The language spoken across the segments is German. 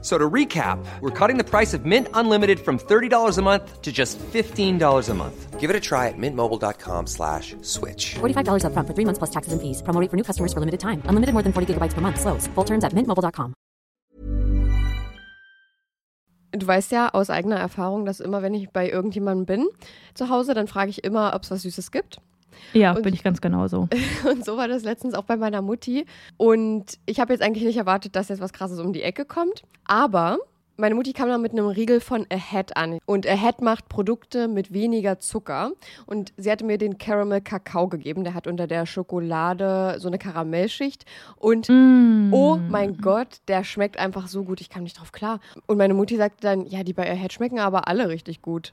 So to recap, we're cutting the price of Mint Unlimited from $30 a month to just $15 a month. Give it a try at mintmobile.com slash switch. $45 up front for three months plus taxes and fees. Promo rate for new customers for limited time. Unlimited more than 40 gigabytes per month. Slows. Full terms at mintmobile.com. Du weißt ja aus eigener Erfahrung, dass immer, wenn ich bei irgendjemandem bin zu Hause, dann frage ich immer, ob es was Süßes gibt. Ja, Und- bin ich ganz genauso. Und so war das letztens auch bei meiner Mutti. Und ich habe jetzt eigentlich nicht erwartet, dass jetzt was Krasses um die Ecke kommt. Aber meine Mutti kam dann mit einem Riegel von Ahead an. Und Ahead macht Produkte mit weniger Zucker. Und sie hatte mir den Caramel Kakao gegeben. Der hat unter der Schokolade so eine Karamellschicht. Und Mm. oh mein Gott, der schmeckt einfach so gut. Ich kam nicht drauf klar. Und meine Mutti sagte dann, ja, die bei Ahead schmecken aber alle richtig gut.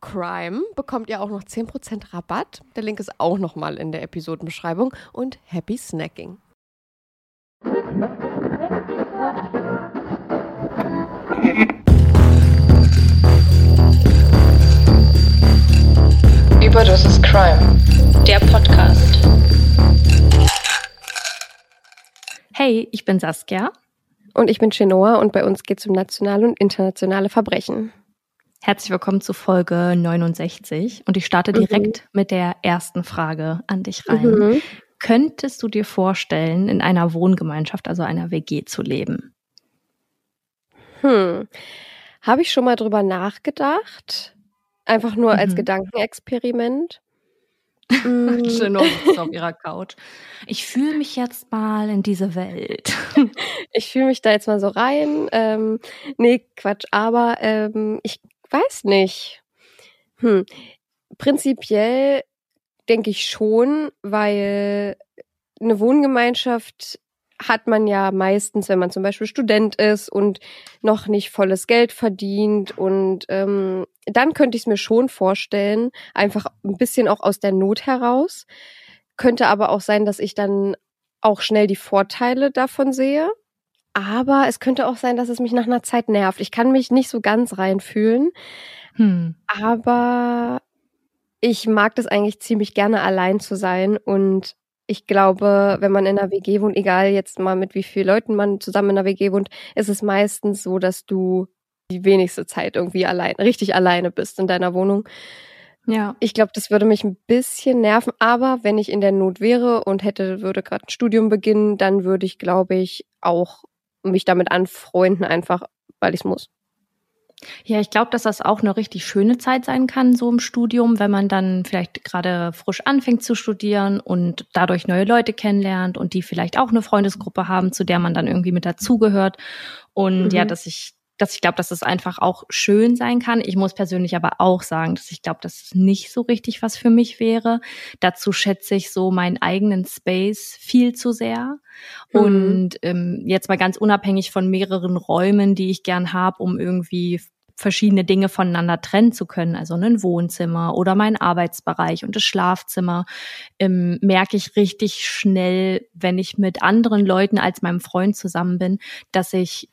CRIME bekommt ihr auch noch 10% Rabatt. Der Link ist auch nochmal in der Episodenbeschreibung. Und happy snacking. Überdosis Crime, der Podcast. Hey, ich bin Saskia. Und ich bin Chenoa und bei uns geht es um nationale und internationale Verbrechen. Herzlich willkommen zu Folge 69 und ich starte direkt mit der ersten Frage an dich rein. Mhm. Könntest du dir vorstellen, in einer Wohngemeinschaft, also einer WG zu leben? Hm. Habe ich schon mal drüber nachgedacht? Einfach nur als Mhm. Gedankenexperiment. Mm, Chino sitzt auf ihrer Couch. Ich fühle mich jetzt mal in diese Welt. ich fühle mich da jetzt mal so rein. Ähm, nee, Quatsch, aber ähm, ich weiß nicht. Hm. Prinzipiell denke ich schon, weil eine Wohngemeinschaft hat man ja meistens, wenn man zum Beispiel Student ist und noch nicht volles Geld verdient. Und ähm, dann könnte ich es mir schon vorstellen, einfach ein bisschen auch aus der Not heraus. Könnte aber auch sein, dass ich dann auch schnell die Vorteile davon sehe. Aber es könnte auch sein, dass es mich nach einer Zeit nervt. Ich kann mich nicht so ganz reinfühlen. Hm. Aber ich mag das eigentlich ziemlich gerne allein zu sein und ich glaube, wenn man in einer WG wohnt, egal jetzt mal mit wie vielen Leuten man zusammen in einer WG wohnt, ist es meistens so, dass du die wenigste Zeit irgendwie allein, richtig alleine bist in deiner Wohnung. Ja. Ich glaube, das würde mich ein bisschen nerven, aber wenn ich in der Not wäre und hätte, würde gerade ein Studium beginnen, dann würde ich, glaube ich, auch mich damit anfreunden, einfach weil ich es muss. Ja, ich glaube, dass das auch eine richtig schöne Zeit sein kann, so im Studium, wenn man dann vielleicht gerade frisch anfängt zu studieren und dadurch neue Leute kennenlernt und die vielleicht auch eine Freundesgruppe haben, zu der man dann irgendwie mit dazugehört. Und mhm. ja, dass ich dass ich glaube, dass es einfach auch schön sein kann. Ich muss persönlich aber auch sagen, dass ich glaube, dass es nicht so richtig was für mich wäre. Dazu schätze ich so meinen eigenen Space viel zu sehr. Mhm. Und ähm, jetzt mal ganz unabhängig von mehreren Räumen, die ich gern habe, um irgendwie verschiedene Dinge voneinander trennen zu können, also ein Wohnzimmer oder mein Arbeitsbereich und das Schlafzimmer, ähm, merke ich richtig schnell, wenn ich mit anderen Leuten als meinem Freund zusammen bin, dass ich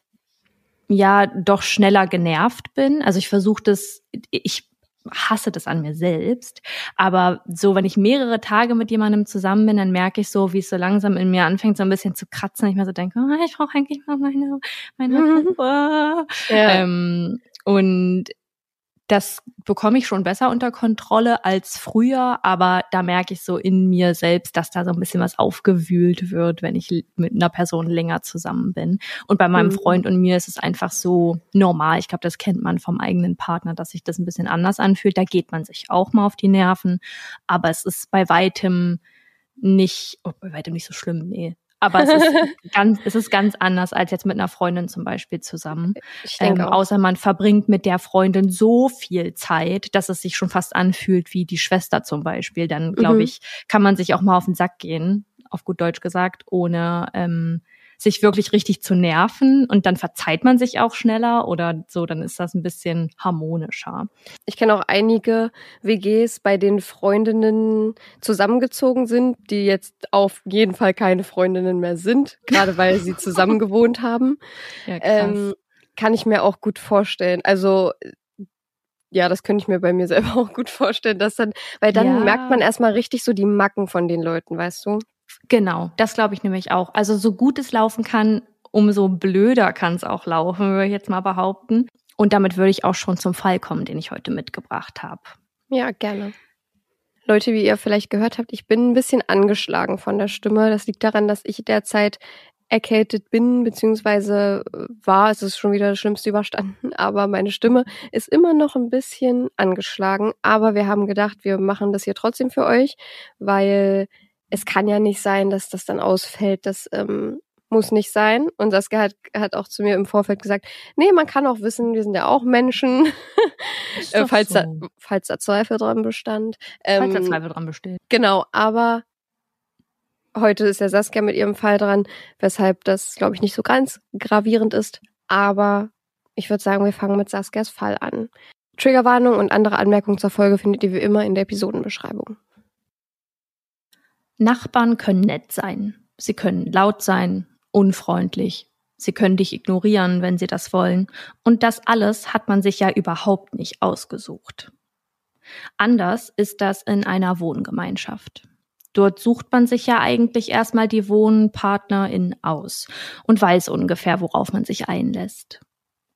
ja doch schneller genervt bin. Also ich versuche das, ich hasse das an mir selbst. Aber so, wenn ich mehrere Tage mit jemandem zusammen bin, dann merke ich so, wie es so langsam in mir anfängt, so ein bisschen zu kratzen. Ich mir so denke, oh, ich brauche eigentlich mal meine, meine Ruhe. Ja. Ähm, und das bekomme ich schon besser unter Kontrolle als früher, aber da merke ich so in mir selbst, dass da so ein bisschen was aufgewühlt wird, wenn ich mit einer Person länger zusammen bin. Und bei meinem mhm. Freund und mir ist es einfach so normal. Ich glaube, das kennt man vom eigenen Partner, dass sich das ein bisschen anders anfühlt. Da geht man sich auch mal auf die Nerven, aber es ist bei weitem nicht, oh, bei weitem nicht so schlimm, nee. Aber es ist ganz, es ist ganz anders als jetzt mit einer Freundin zum Beispiel zusammen. Ich denke ähm, außer man verbringt mit der Freundin so viel Zeit, dass es sich schon fast anfühlt wie die Schwester zum Beispiel. Dann glaube mhm. ich, kann man sich auch mal auf den Sack gehen, auf gut Deutsch gesagt, ohne ähm, sich wirklich richtig zu nerven und dann verzeiht man sich auch schneller oder so, dann ist das ein bisschen harmonischer. Ich kenne auch einige WGs, bei denen Freundinnen zusammengezogen sind, die jetzt auf jeden Fall keine Freundinnen mehr sind, gerade weil sie zusammen gewohnt haben. Ja, krass. Ähm, kann ich mir auch gut vorstellen. Also ja, das könnte ich mir bei mir selber auch gut vorstellen, dass dann, weil dann ja. merkt man erstmal richtig so die Macken von den Leuten, weißt du? Genau, das glaube ich nämlich auch. Also so gut es laufen kann, umso blöder kann es auch laufen, würde ich jetzt mal behaupten. Und damit würde ich auch schon zum Fall kommen, den ich heute mitgebracht habe. Ja, gerne. Leute, wie ihr vielleicht gehört habt, ich bin ein bisschen angeschlagen von der Stimme. Das liegt daran, dass ich derzeit erkältet bin, beziehungsweise war, es ist schon wieder das Schlimmste überstanden, aber meine Stimme ist immer noch ein bisschen angeschlagen. Aber wir haben gedacht, wir machen das hier trotzdem für euch, weil es kann ja nicht sein, dass das dann ausfällt. Das ähm, muss nicht sein. Und Saskia hat, hat auch zu mir im Vorfeld gesagt, nee, man kann auch wissen, wir sind ja auch Menschen, äh, falls, so. da, falls da Zweifel dran bestand. Ähm, falls da Zweifel dran besteht. Genau, aber heute ist ja Saskia mit ihrem Fall dran, weshalb das, glaube ich, nicht so ganz gravierend ist. Aber ich würde sagen, wir fangen mit Saskias Fall an. Triggerwarnung und andere Anmerkungen zur Folge findet ihr wie immer in der Episodenbeschreibung. Nachbarn können nett sein. Sie können laut sein, unfreundlich. Sie können dich ignorieren, wenn sie das wollen. Und das alles hat man sich ja überhaupt nicht ausgesucht. Anders ist das in einer Wohngemeinschaft. Dort sucht man sich ja eigentlich erstmal die Wohnpartnerin aus und weiß ungefähr, worauf man sich einlässt.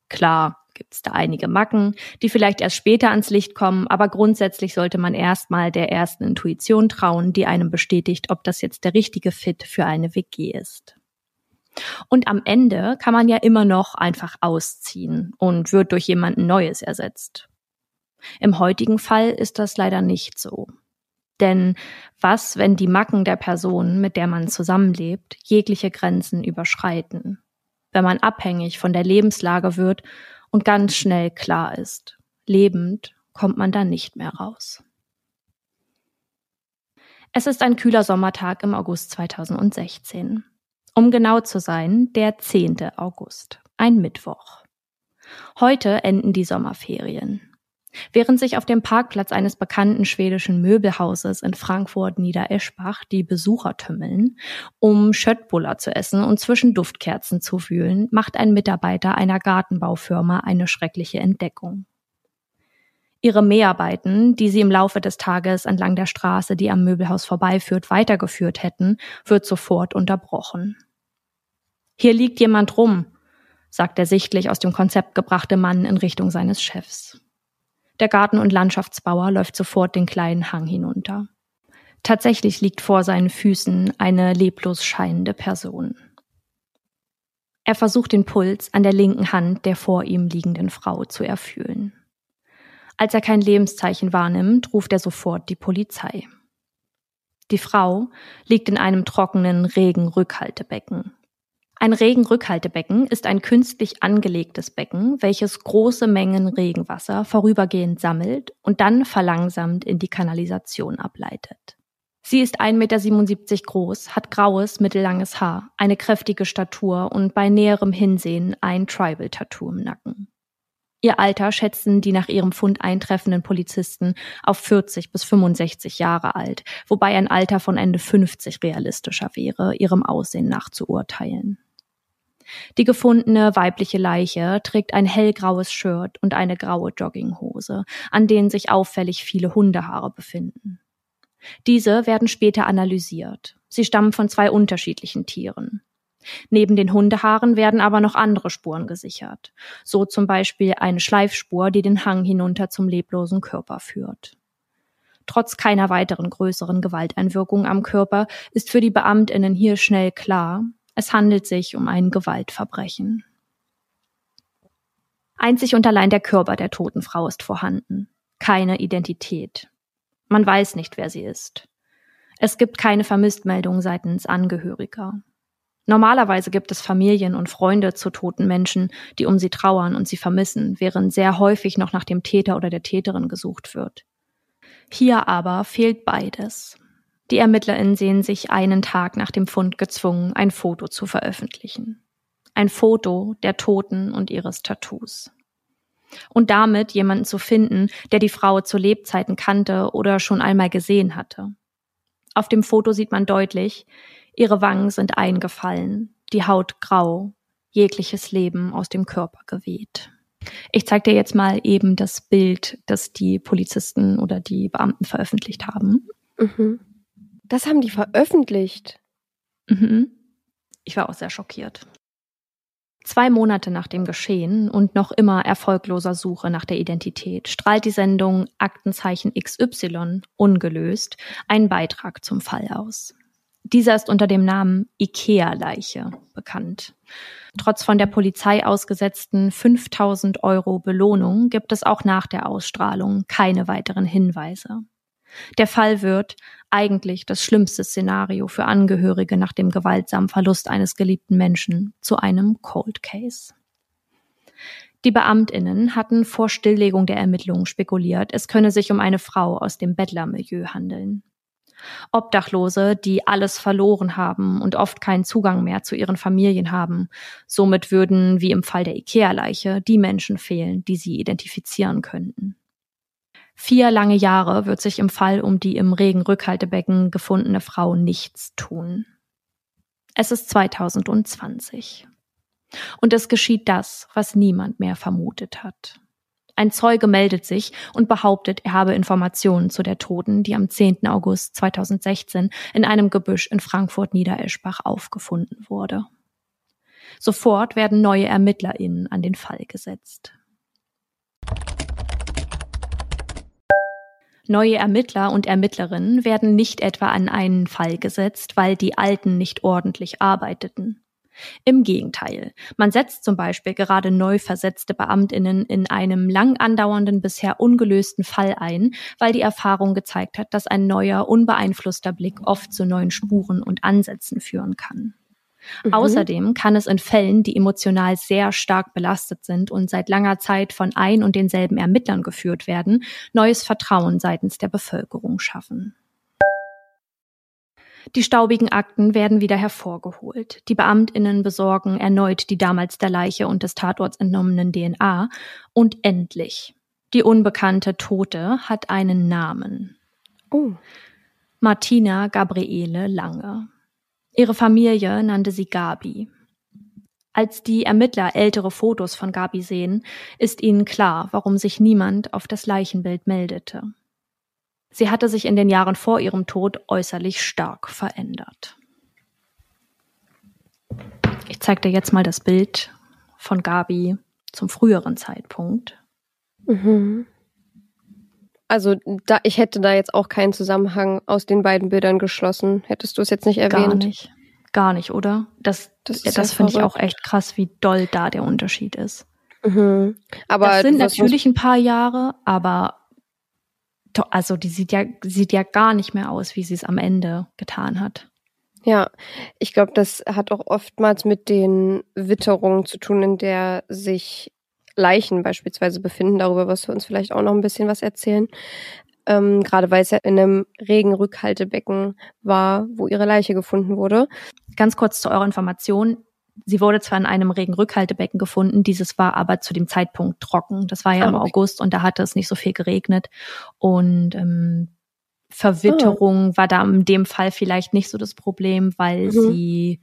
Klar, gibt es da einige Macken, die vielleicht erst später ans Licht kommen, aber grundsätzlich sollte man erstmal der ersten Intuition trauen, die einem bestätigt, ob das jetzt der richtige Fit für eine WG ist. Und am Ende kann man ja immer noch einfach ausziehen und wird durch jemanden Neues ersetzt. Im heutigen Fall ist das leider nicht so. Denn was, wenn die Macken der Person, mit der man zusammenlebt, jegliche Grenzen überschreiten? Wenn man abhängig von der Lebenslage wird und ganz schnell klar ist, lebend kommt man da nicht mehr raus. Es ist ein kühler Sommertag im August 2016. Um genau zu sein, der 10. August, ein Mittwoch. Heute enden die Sommerferien. Während sich auf dem Parkplatz eines bekannten schwedischen Möbelhauses in Frankfurt Niedereschbach die Besucher tümmeln, um Schöttbuller zu essen und zwischen Duftkerzen zu wühlen, macht ein Mitarbeiter einer Gartenbaufirma eine schreckliche Entdeckung. Ihre Mäharbeiten, die sie im Laufe des Tages entlang der Straße, die am Möbelhaus vorbeiführt, weitergeführt hätten, wird sofort unterbrochen. Hier liegt jemand rum, sagt der sichtlich aus dem Konzept gebrachte Mann in Richtung seines Chefs. Der Garten- und Landschaftsbauer läuft sofort den kleinen Hang hinunter. Tatsächlich liegt vor seinen Füßen eine leblos scheinende Person. Er versucht den Puls an der linken Hand der vor ihm liegenden Frau zu erfühlen. Als er kein Lebenszeichen wahrnimmt, ruft er sofort die Polizei. Die Frau liegt in einem trockenen Regenrückhaltebecken. Ein Regenrückhaltebecken ist ein künstlich angelegtes Becken, welches große Mengen Regenwasser vorübergehend sammelt und dann verlangsamt in die Kanalisation ableitet. Sie ist 1,77 Meter groß, hat graues, mittellanges Haar, eine kräftige Statur und bei näherem Hinsehen ein Tribal-Tattoo im Nacken. Ihr Alter schätzen die nach ihrem Fund eintreffenden Polizisten auf 40 bis 65 Jahre alt, wobei ein Alter von Ende 50 realistischer wäre, ihrem Aussehen nach zu urteilen. Die gefundene weibliche Leiche trägt ein hellgraues Shirt und eine graue Jogginghose, an denen sich auffällig viele Hundehaare befinden. Diese werden später analysiert. Sie stammen von zwei unterschiedlichen Tieren. Neben den Hundehaaren werden aber noch andere Spuren gesichert, so zum Beispiel eine Schleifspur, die den Hang hinunter zum leblosen Körper führt. Trotz keiner weiteren größeren Gewalteinwirkung am Körper ist für die Beamtinnen hier schnell klar, es handelt sich um ein Gewaltverbrechen. Einzig und allein der Körper der toten Frau ist vorhanden, keine Identität. Man weiß nicht, wer sie ist. Es gibt keine Vermisstmeldung seitens Angehöriger. Normalerweise gibt es Familien und Freunde zu toten Menschen, die um sie trauern und sie vermissen, während sehr häufig noch nach dem Täter oder der Täterin gesucht wird. Hier aber fehlt beides. Die ErmittlerInnen sehen sich einen Tag nach dem Fund gezwungen, ein Foto zu veröffentlichen. Ein Foto der Toten und ihres Tattoos. Und damit jemanden zu finden, der die Frau zu Lebzeiten kannte oder schon einmal gesehen hatte. Auf dem Foto sieht man deutlich, ihre Wangen sind eingefallen, die Haut grau, jegliches Leben aus dem Körper geweht. Ich zeige dir jetzt mal eben das Bild, das die Polizisten oder die Beamten veröffentlicht haben. Mhm. Das haben die veröffentlicht. Mhm. Ich war auch sehr schockiert. Zwei Monate nach dem Geschehen und noch immer erfolgloser Suche nach der Identität strahlt die Sendung Aktenzeichen XY ungelöst einen Beitrag zum Fall aus. Dieser ist unter dem Namen IKEA-Leiche bekannt. Trotz von der Polizei ausgesetzten 5000 Euro Belohnung gibt es auch nach der Ausstrahlung keine weiteren Hinweise. Der Fall wird, eigentlich das schlimmste Szenario für Angehörige nach dem gewaltsamen Verlust eines geliebten Menschen, zu einem Cold Case. Die Beamtinnen hatten vor Stilllegung der Ermittlungen spekuliert, es könne sich um eine Frau aus dem Bettlermilieu handeln. Obdachlose, die alles verloren haben und oft keinen Zugang mehr zu ihren Familien haben. Somit würden, wie im Fall der Ikea-Leiche, die Menschen fehlen, die sie identifizieren könnten. Vier lange Jahre wird sich im Fall um die im Regenrückhaltebecken gefundene Frau nichts tun. Es ist 2020. Und es geschieht das, was niemand mehr vermutet hat. Ein Zeuge meldet sich und behauptet, er habe Informationen zu der Toten, die am 10. August 2016 in einem Gebüsch in Frankfurt-Niedereschbach aufgefunden wurde. Sofort werden neue ErmittlerInnen an den Fall gesetzt. Neue Ermittler und Ermittlerinnen werden nicht etwa an einen Fall gesetzt, weil die alten nicht ordentlich arbeiteten. Im Gegenteil, man setzt zum Beispiel gerade neu versetzte Beamtinnen in einem lang andauernden, bisher ungelösten Fall ein, weil die Erfahrung gezeigt hat, dass ein neuer, unbeeinflusster Blick oft zu neuen Spuren und Ansätzen führen kann. Mhm. Außerdem kann es in Fällen, die emotional sehr stark belastet sind und seit langer Zeit von ein und denselben Ermittlern geführt werden, neues Vertrauen seitens der Bevölkerung schaffen. Die staubigen Akten werden wieder hervorgeholt. Die Beamtinnen besorgen erneut die damals der Leiche und des Tatorts entnommenen DNA und endlich Die unbekannte Tote hat einen Namen. Oh. Martina Gabriele Lange. Ihre Familie nannte sie Gabi. Als die Ermittler ältere Fotos von Gabi sehen, ist ihnen klar, warum sich niemand auf das Leichenbild meldete. Sie hatte sich in den Jahren vor ihrem Tod äußerlich stark verändert. Ich zeige dir jetzt mal das Bild von Gabi zum früheren Zeitpunkt. Mhm. Also da, ich hätte da jetzt auch keinen Zusammenhang aus den beiden Bildern geschlossen. Hättest du es jetzt nicht erwähnt? Gar nicht. Gar nicht, oder? Das, Das das, ist ja finde ich auch echt krass, wie doll da der Unterschied ist. Mhm. Aber das sind natürlich ein paar Jahre, aber also die sieht ja, sieht ja gar nicht mehr aus, wie sie es am Ende getan hat. Ja, ich glaube, das hat auch oftmals mit den Witterungen zu tun, in der sich Leichen beispielsweise befinden. Darüber wirst du uns vielleicht auch noch ein bisschen was erzählen. Ähm, Gerade weil es ja in einem Regenrückhaltebecken war, wo ihre Leiche gefunden wurde. Ganz kurz zu eurer Information. Sie wurde zwar in einem Regenrückhaltebecken gefunden, dieses war aber zu dem Zeitpunkt trocken. Das war ja Ah, im okay. August und da hatte es nicht so viel geregnet. Und ähm, Verwitterung war da in dem Fall vielleicht nicht so das Problem, weil Mhm. sie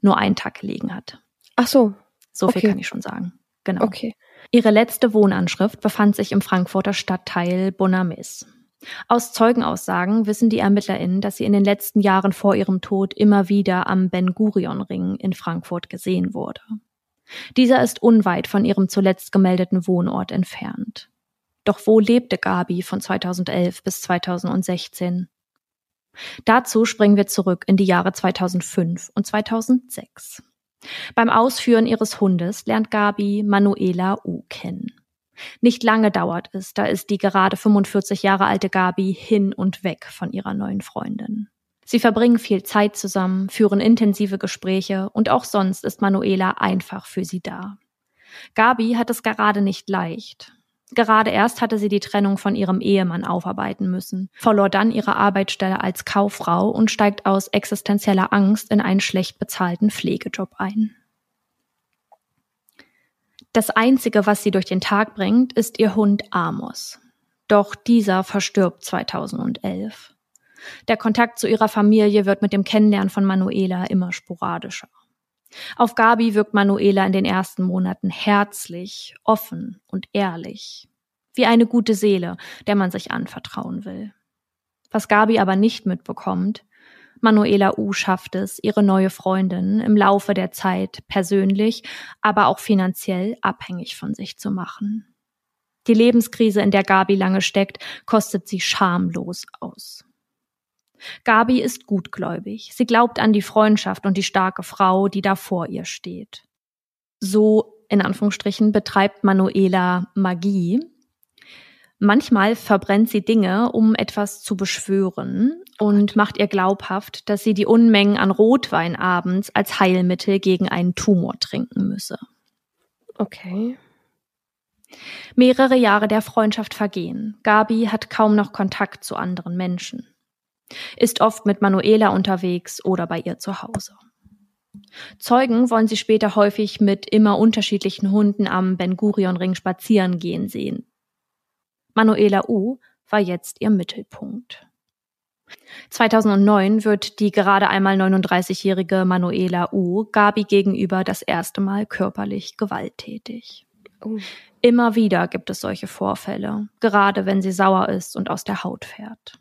nur einen Tag gelegen hat. Ach so, So viel Okay. kann ich schon sagen. Genau. okay. Ihre letzte Wohnanschrift befand sich im Frankfurter Stadtteil Bonames. Aus Zeugenaussagen wissen die ErmittlerInnen, dass sie in den letzten Jahren vor ihrem Tod immer wieder am Ben-Gurion-Ring in Frankfurt gesehen wurde. Dieser ist unweit von ihrem zuletzt gemeldeten Wohnort entfernt. Doch wo lebte Gabi von 2011 bis 2016? Dazu springen wir zurück in die Jahre 2005 und 2006. Beim Ausführen ihres Hundes lernt Gabi Manuela U kennen. Nicht lange dauert es, da ist die gerade 45 Jahre alte Gabi hin und weg von ihrer neuen Freundin. Sie verbringen viel Zeit zusammen, führen intensive Gespräche und auch sonst ist Manuela einfach für sie da. Gabi hat es gerade nicht leicht. Gerade erst hatte sie die Trennung von ihrem Ehemann aufarbeiten müssen, verlor dann ihre Arbeitsstelle als Kauffrau und steigt aus existenzieller Angst in einen schlecht bezahlten Pflegejob ein. Das Einzige, was sie durch den Tag bringt, ist ihr Hund Amos. Doch dieser verstirbt 2011. Der Kontakt zu ihrer Familie wird mit dem Kennenlernen von Manuela immer sporadischer. Auf Gabi wirkt Manuela in den ersten Monaten herzlich, offen und ehrlich. Wie eine gute Seele, der man sich anvertrauen will. Was Gabi aber nicht mitbekommt, Manuela U schafft es, ihre neue Freundin im Laufe der Zeit persönlich, aber auch finanziell abhängig von sich zu machen. Die Lebenskrise, in der Gabi lange steckt, kostet sie schamlos aus. Gabi ist gutgläubig. Sie glaubt an die Freundschaft und die starke Frau, die da vor ihr steht. So, in Anführungsstrichen, betreibt Manuela Magie. Manchmal verbrennt sie Dinge, um etwas zu beschwören und macht ihr glaubhaft, dass sie die Unmengen an Rotwein abends als Heilmittel gegen einen Tumor trinken müsse. Okay. Mehrere Jahre der Freundschaft vergehen. Gabi hat kaum noch Kontakt zu anderen Menschen. Ist oft mit Manuela unterwegs oder bei ihr zu Hause. Zeugen wollen sie später häufig mit immer unterschiedlichen Hunden am Ben-Gurion-Ring spazieren gehen sehen. Manuela U war jetzt ihr Mittelpunkt. 2009 wird die gerade einmal 39-jährige Manuela U Gabi gegenüber das erste Mal körperlich gewalttätig. Oh. Immer wieder gibt es solche Vorfälle, gerade wenn sie sauer ist und aus der Haut fährt.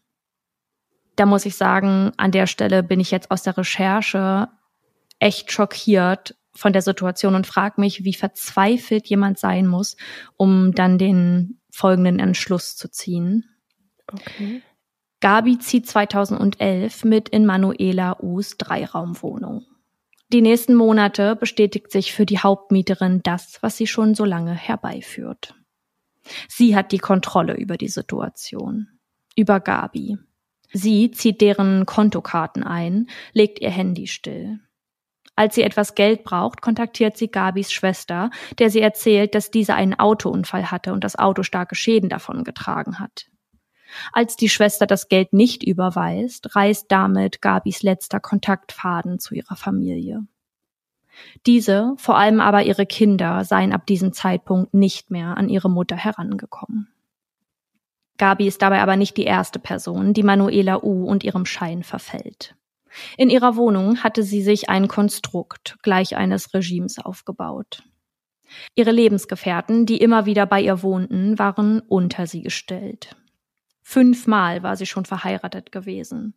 Da muss ich sagen, an der Stelle bin ich jetzt aus der Recherche echt schockiert von der Situation und frage mich, wie verzweifelt jemand sein muss, um dann den folgenden Entschluss zu ziehen. Okay. Gabi zieht 2011 mit in Manuela U's Dreiraumwohnung. Die nächsten Monate bestätigt sich für die Hauptmieterin das, was sie schon so lange herbeiführt. Sie hat die Kontrolle über die Situation. Über Gabi. Sie zieht deren Kontokarten ein, legt ihr Handy still. Als sie etwas Geld braucht, kontaktiert sie Gabis Schwester, der sie erzählt, dass diese einen Autounfall hatte und das Auto starke Schäden davon getragen hat. Als die Schwester das Geld nicht überweist, reißt damit Gabis letzter Kontaktfaden zu ihrer Familie. Diese, vor allem aber ihre Kinder, seien ab diesem Zeitpunkt nicht mehr an ihre Mutter herangekommen. Gabi ist dabei aber nicht die erste Person, die Manuela U und ihrem Schein verfällt. In ihrer Wohnung hatte sie sich ein Konstrukt gleich eines Regimes aufgebaut. Ihre Lebensgefährten, die immer wieder bei ihr wohnten, waren unter sie gestellt. Fünfmal war sie schon verheiratet gewesen.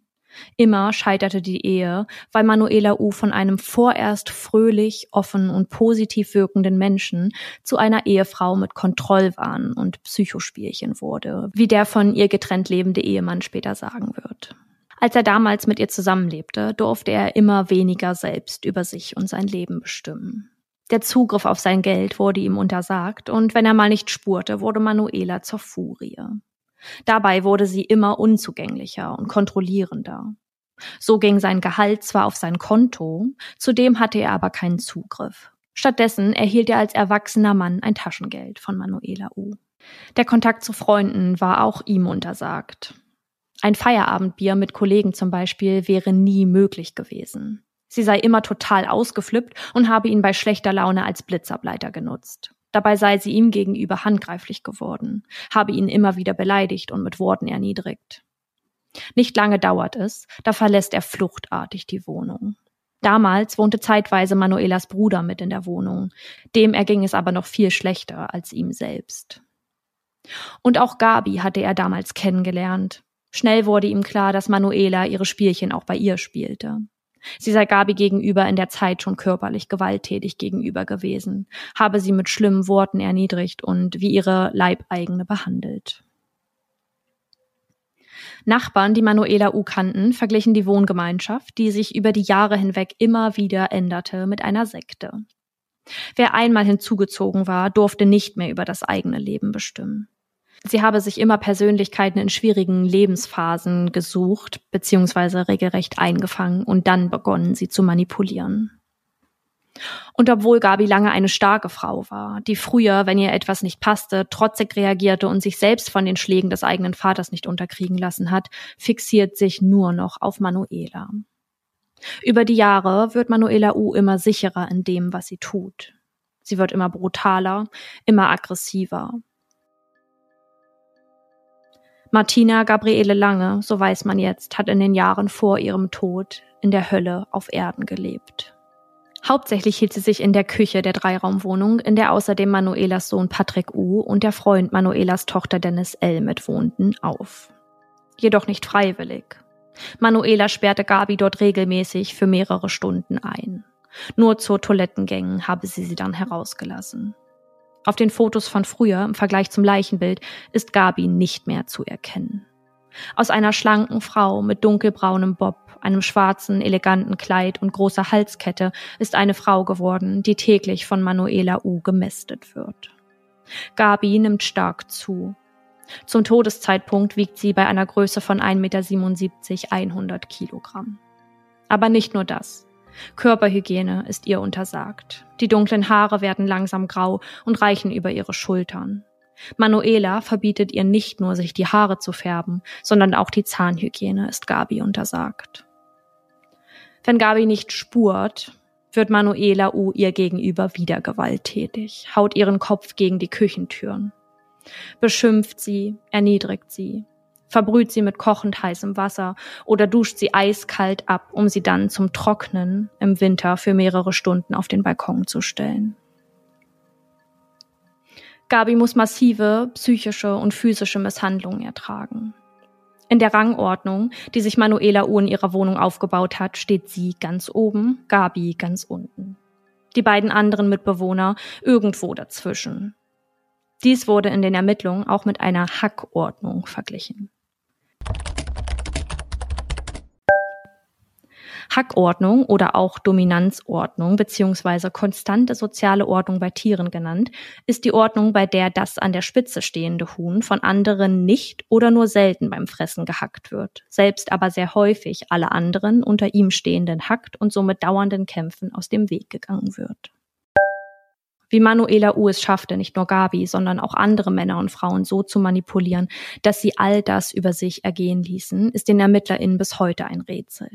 Immer scheiterte die Ehe, weil Manuela U von einem vorerst fröhlich, offen und positiv wirkenden Menschen zu einer Ehefrau mit Kontrollwahn und Psychospielchen wurde, wie der von ihr getrennt lebende Ehemann später sagen wird. Als er damals mit ihr zusammenlebte, durfte er immer weniger selbst über sich und sein Leben bestimmen. Der Zugriff auf sein Geld wurde ihm untersagt und wenn er mal nicht spurte, wurde Manuela zur Furie. Dabei wurde sie immer unzugänglicher und kontrollierender. So ging sein Gehalt zwar auf sein Konto, zudem hatte er aber keinen Zugriff. Stattdessen erhielt er als erwachsener Mann ein Taschengeld von Manuela U. Der Kontakt zu Freunden war auch ihm untersagt. Ein Feierabendbier mit Kollegen zum Beispiel wäre nie möglich gewesen. Sie sei immer total ausgeflippt und habe ihn bei schlechter Laune als Blitzableiter genutzt. Dabei sei sie ihm gegenüber handgreiflich geworden, habe ihn immer wieder beleidigt und mit Worten erniedrigt. Nicht lange dauert es, da verlässt er fluchtartig die Wohnung. Damals wohnte zeitweise Manuelas Bruder mit in der Wohnung, dem erging es aber noch viel schlechter als ihm selbst. Und auch Gabi hatte er damals kennengelernt. Schnell wurde ihm klar, dass Manuela ihre Spielchen auch bei ihr spielte. Sie sei Gabi gegenüber in der Zeit schon körperlich gewalttätig gegenüber gewesen, habe sie mit schlimmen Worten erniedrigt und wie ihre Leibeigene behandelt. Nachbarn, die Manuela U kannten, verglichen die Wohngemeinschaft, die sich über die Jahre hinweg immer wieder änderte, mit einer Sekte. Wer einmal hinzugezogen war, durfte nicht mehr über das eigene Leben bestimmen. Sie habe sich immer Persönlichkeiten in schwierigen Lebensphasen gesucht, beziehungsweise regelrecht eingefangen und dann begonnen, sie zu manipulieren. Und obwohl Gabi lange eine starke Frau war, die früher, wenn ihr etwas nicht passte, trotzig reagierte und sich selbst von den Schlägen des eigenen Vaters nicht unterkriegen lassen hat, fixiert sich nur noch auf Manuela. Über die Jahre wird Manuela U immer sicherer in dem, was sie tut. Sie wird immer brutaler, immer aggressiver. Martina Gabriele Lange, so weiß man jetzt, hat in den Jahren vor ihrem Tod in der Hölle auf Erden gelebt. Hauptsächlich hielt sie sich in der Küche der Dreiraumwohnung, in der außerdem Manuelas Sohn Patrick U und der Freund Manuelas Tochter Dennis L mitwohnten, auf. Jedoch nicht freiwillig. Manuela sperrte Gabi dort regelmäßig für mehrere Stunden ein. Nur zur Toilettengängen habe sie sie dann herausgelassen. Auf den Fotos von früher im Vergleich zum Leichenbild ist Gabi nicht mehr zu erkennen. Aus einer schlanken Frau mit dunkelbraunem Bob, einem schwarzen, eleganten Kleid und großer Halskette ist eine Frau geworden, die täglich von Manuela U gemästet wird. Gabi nimmt stark zu. Zum Todeszeitpunkt wiegt sie bei einer Größe von 1,77 Meter 100 Kilogramm. Aber nicht nur das. Körperhygiene ist ihr untersagt. Die dunklen Haare werden langsam grau und reichen über ihre Schultern. Manuela verbietet ihr nicht nur, sich die Haare zu färben, sondern auch die Zahnhygiene ist Gabi untersagt. Wenn Gabi nicht spurt, wird Manuela U ihr gegenüber wieder gewalttätig, haut ihren Kopf gegen die Küchentüren, beschimpft sie, erniedrigt sie, verbrüht sie mit kochend heißem Wasser oder duscht sie eiskalt ab, um sie dann zum Trocknen im Winter für mehrere Stunden auf den Balkon zu stellen. Gabi muss massive psychische und physische Misshandlungen ertragen. In der Rangordnung, die sich Manuela U in ihrer Wohnung aufgebaut hat, steht sie ganz oben, Gabi ganz unten. Die beiden anderen Mitbewohner irgendwo dazwischen. Dies wurde in den Ermittlungen auch mit einer Hackordnung verglichen. Hackordnung oder auch Dominanzordnung beziehungsweise konstante soziale Ordnung bei Tieren genannt, ist die Ordnung, bei der das an der Spitze stehende Huhn von anderen nicht oder nur selten beim Fressen gehackt wird, selbst aber sehr häufig alle anderen unter ihm stehenden hackt und somit dauernden Kämpfen aus dem Weg gegangen wird. Wie Manuela U es schaffte, nicht nur Gabi, sondern auch andere Männer und Frauen so zu manipulieren, dass sie all das über sich ergehen ließen, ist den ErmittlerInnen bis heute ein Rätsel.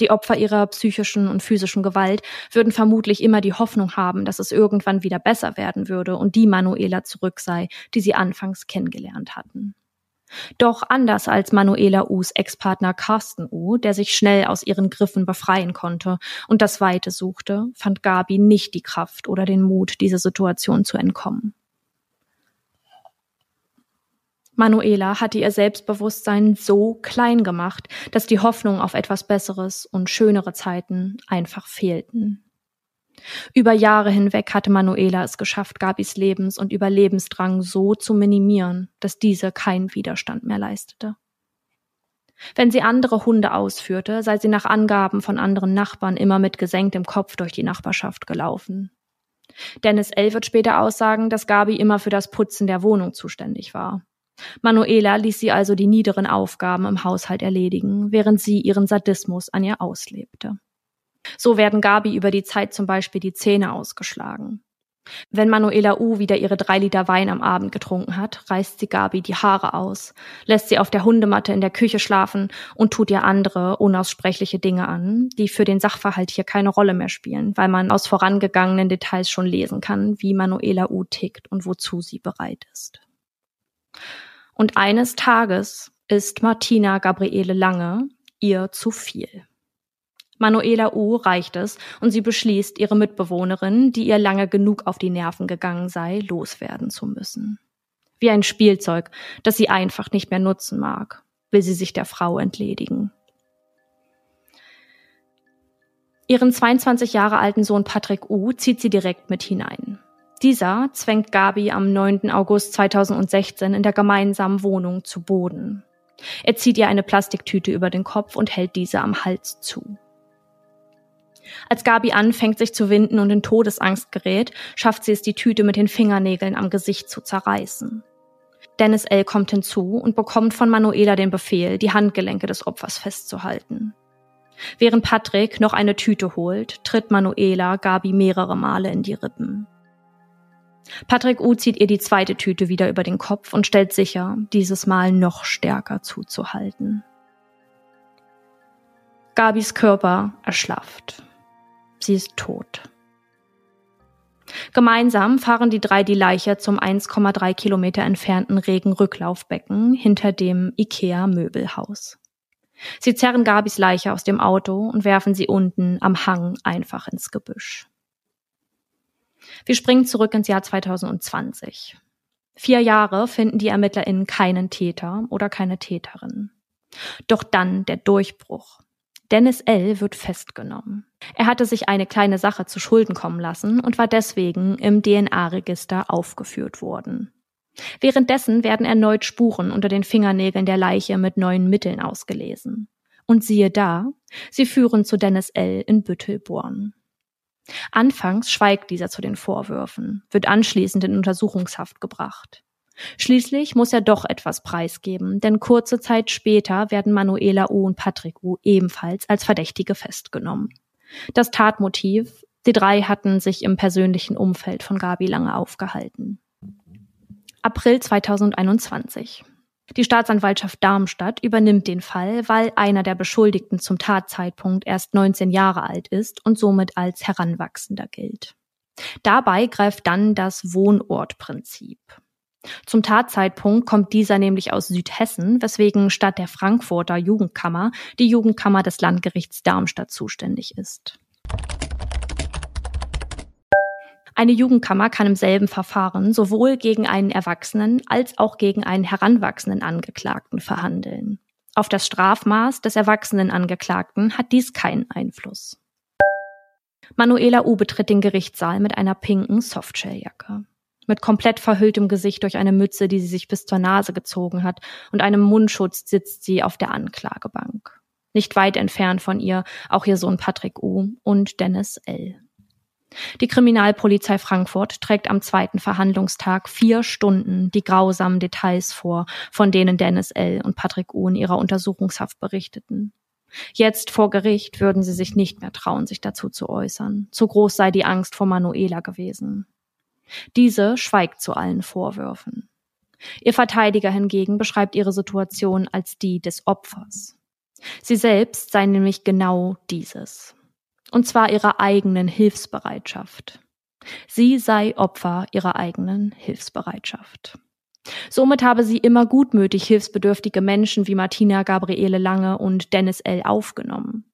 Die Opfer ihrer psychischen und physischen Gewalt würden vermutlich immer die Hoffnung haben, dass es irgendwann wieder besser werden würde und die Manuela zurück sei, die sie anfangs kennengelernt hatten. Doch anders als Manuela U's Ex-Partner Carsten U, der sich schnell aus ihren Griffen befreien konnte und das Weite suchte, fand Gabi nicht die Kraft oder den Mut, dieser Situation zu entkommen. Manuela hatte ihr Selbstbewusstsein so klein gemacht, dass die Hoffnung auf etwas Besseres und schönere Zeiten einfach fehlten. Über Jahre hinweg hatte Manuela es geschafft, Gabis Lebens- und Überlebensdrang so zu minimieren, dass diese keinen Widerstand mehr leistete. Wenn sie andere Hunde ausführte, sei sie nach Angaben von anderen Nachbarn immer mit gesenktem Kopf durch die Nachbarschaft gelaufen. Dennis L. wird später aussagen, dass Gabi immer für das Putzen der Wohnung zuständig war. Manuela ließ sie also die niederen Aufgaben im Haushalt erledigen, während sie ihren Sadismus an ihr auslebte. So werden Gabi über die Zeit zum Beispiel die Zähne ausgeschlagen. Wenn Manuela U wieder ihre drei Liter Wein am Abend getrunken hat, reißt sie Gabi die Haare aus, lässt sie auf der Hundematte in der Küche schlafen und tut ihr andere unaussprechliche Dinge an, die für den Sachverhalt hier keine Rolle mehr spielen, weil man aus vorangegangenen Details schon lesen kann, wie Manuela U tickt und wozu sie bereit ist. Und eines Tages ist Martina Gabriele Lange ihr zu viel. Manuela U reicht es und sie beschließt, ihre Mitbewohnerin, die ihr lange genug auf die Nerven gegangen sei, loswerden zu müssen. Wie ein Spielzeug, das sie einfach nicht mehr nutzen mag, will sie sich der Frau entledigen. Ihren 22 Jahre alten Sohn Patrick U zieht sie direkt mit hinein. Dieser zwängt Gabi am 9. August 2016 in der gemeinsamen Wohnung zu Boden. Er zieht ihr eine Plastiktüte über den Kopf und hält diese am Hals zu. Als Gabi anfängt, sich zu winden und in Todesangst gerät, schafft sie es, die Tüte mit den Fingernägeln am Gesicht zu zerreißen. Dennis L. kommt hinzu und bekommt von Manuela den Befehl, die Handgelenke des Opfers festzuhalten. Während Patrick noch eine Tüte holt, tritt Manuela Gabi mehrere Male in die Rippen. Patrick U zieht ihr die zweite Tüte wieder über den Kopf und stellt sicher, dieses Mal noch stärker zuzuhalten. Gabis Körper erschlafft. Sie ist tot. Gemeinsam fahren die drei die Leiche zum 1,3 Kilometer entfernten Regenrücklaufbecken hinter dem IKEA-Möbelhaus. Sie zerren Gabis Leiche aus dem Auto und werfen sie unten am Hang einfach ins Gebüsch. Wir springen zurück ins Jahr 2020. Vier Jahre finden die ErmittlerInnen keinen Täter oder keine Täterin. Doch dann der Durchbruch. Dennis L. wird festgenommen. Er hatte sich eine kleine Sache zu Schulden kommen lassen und war deswegen im DNA-Register aufgeführt worden. Währenddessen werden erneut Spuren unter den Fingernägeln der Leiche mit neuen Mitteln ausgelesen. Und siehe da, sie führen zu Dennis L. in Büttelborn. Anfangs schweigt dieser zu den Vorwürfen, wird anschließend in Untersuchungshaft gebracht. Schließlich muss er doch etwas preisgeben, denn kurze Zeit später werden Manuela U und Patrick U ebenfalls als Verdächtige festgenommen. Das Tatmotiv, die drei hatten sich im persönlichen Umfeld von Gabi lange aufgehalten. April 2021. Die Staatsanwaltschaft Darmstadt übernimmt den Fall, weil einer der Beschuldigten zum Tatzeitpunkt erst 19 Jahre alt ist und somit als Heranwachsender gilt. Dabei greift dann das Wohnortprinzip. Zum Tatzeitpunkt kommt dieser nämlich aus Südhessen, weswegen statt der Frankfurter Jugendkammer die Jugendkammer des Landgerichts Darmstadt zuständig ist. Eine Jugendkammer kann im selben Verfahren sowohl gegen einen Erwachsenen als auch gegen einen heranwachsenden Angeklagten verhandeln. Auf das Strafmaß des erwachsenen Angeklagten hat dies keinen Einfluss. Manuela U betritt den Gerichtssaal mit einer pinken Softshelljacke mit komplett verhülltem Gesicht durch eine Mütze, die sie sich bis zur Nase gezogen hat, und einem Mundschutz sitzt sie auf der Anklagebank. Nicht weit entfernt von ihr auch ihr Sohn Patrick U. und Dennis L. Die Kriminalpolizei Frankfurt trägt am zweiten Verhandlungstag vier Stunden die grausamen Details vor, von denen Dennis L. und Patrick U. in ihrer Untersuchungshaft berichteten. Jetzt vor Gericht würden sie sich nicht mehr trauen, sich dazu zu äußern. Zu groß sei die Angst vor Manuela gewesen. Diese schweigt zu allen Vorwürfen. Ihr Verteidiger hingegen beschreibt ihre Situation als die des Opfers. Sie selbst sei nämlich genau dieses. Und zwar ihrer eigenen Hilfsbereitschaft. Sie sei Opfer ihrer eigenen Hilfsbereitschaft. Somit habe sie immer gutmütig hilfsbedürftige Menschen wie Martina Gabriele Lange und Dennis L. aufgenommen.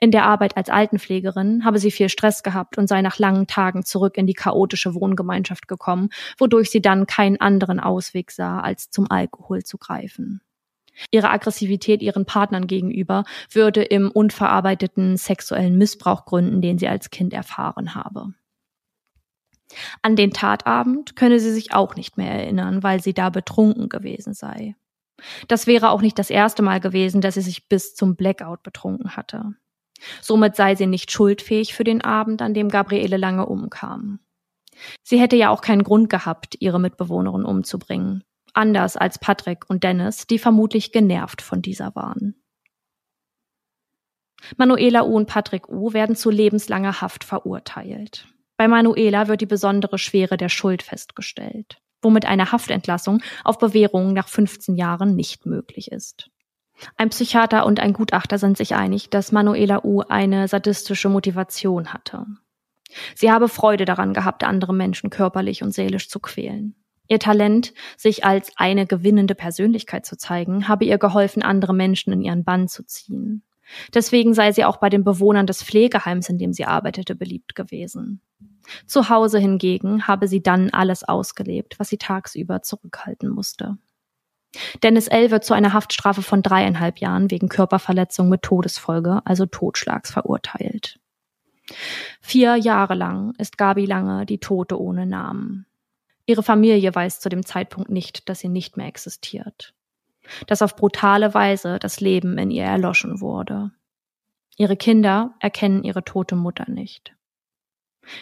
In der Arbeit als Altenpflegerin habe sie viel Stress gehabt und sei nach langen Tagen zurück in die chaotische Wohngemeinschaft gekommen, wodurch sie dann keinen anderen Ausweg sah, als zum Alkohol zu greifen. Ihre Aggressivität ihren Partnern gegenüber würde im unverarbeiteten sexuellen Missbrauch gründen, den sie als Kind erfahren habe. An den Tatabend könne sie sich auch nicht mehr erinnern, weil sie da betrunken gewesen sei. Das wäre auch nicht das erste Mal gewesen, dass sie sich bis zum Blackout betrunken hatte. Somit sei sie nicht schuldfähig für den Abend, an dem Gabriele Lange umkam. Sie hätte ja auch keinen Grund gehabt, ihre Mitbewohnerin umzubringen. Anders als Patrick und Dennis, die vermutlich genervt von dieser waren. Manuela U. und Patrick U. werden zu lebenslanger Haft verurteilt. Bei Manuela wird die besondere Schwere der Schuld festgestellt, womit eine Haftentlassung auf Bewährung nach 15 Jahren nicht möglich ist. Ein Psychiater und ein Gutachter sind sich einig, dass Manuela U eine sadistische Motivation hatte. Sie habe Freude daran gehabt, andere Menschen körperlich und seelisch zu quälen. Ihr Talent, sich als eine gewinnende Persönlichkeit zu zeigen, habe ihr geholfen, andere Menschen in ihren Bann zu ziehen. Deswegen sei sie auch bei den Bewohnern des Pflegeheims, in dem sie arbeitete, beliebt gewesen. Zu Hause hingegen habe sie dann alles ausgelebt, was sie tagsüber zurückhalten musste. Dennis L. wird zu einer Haftstrafe von dreieinhalb Jahren wegen Körperverletzung mit Todesfolge, also Totschlags, verurteilt. Vier Jahre lang ist Gabi Lange die Tote ohne Namen. Ihre Familie weiß zu dem Zeitpunkt nicht, dass sie nicht mehr existiert. Dass auf brutale Weise das Leben in ihr erloschen wurde. Ihre Kinder erkennen ihre tote Mutter nicht.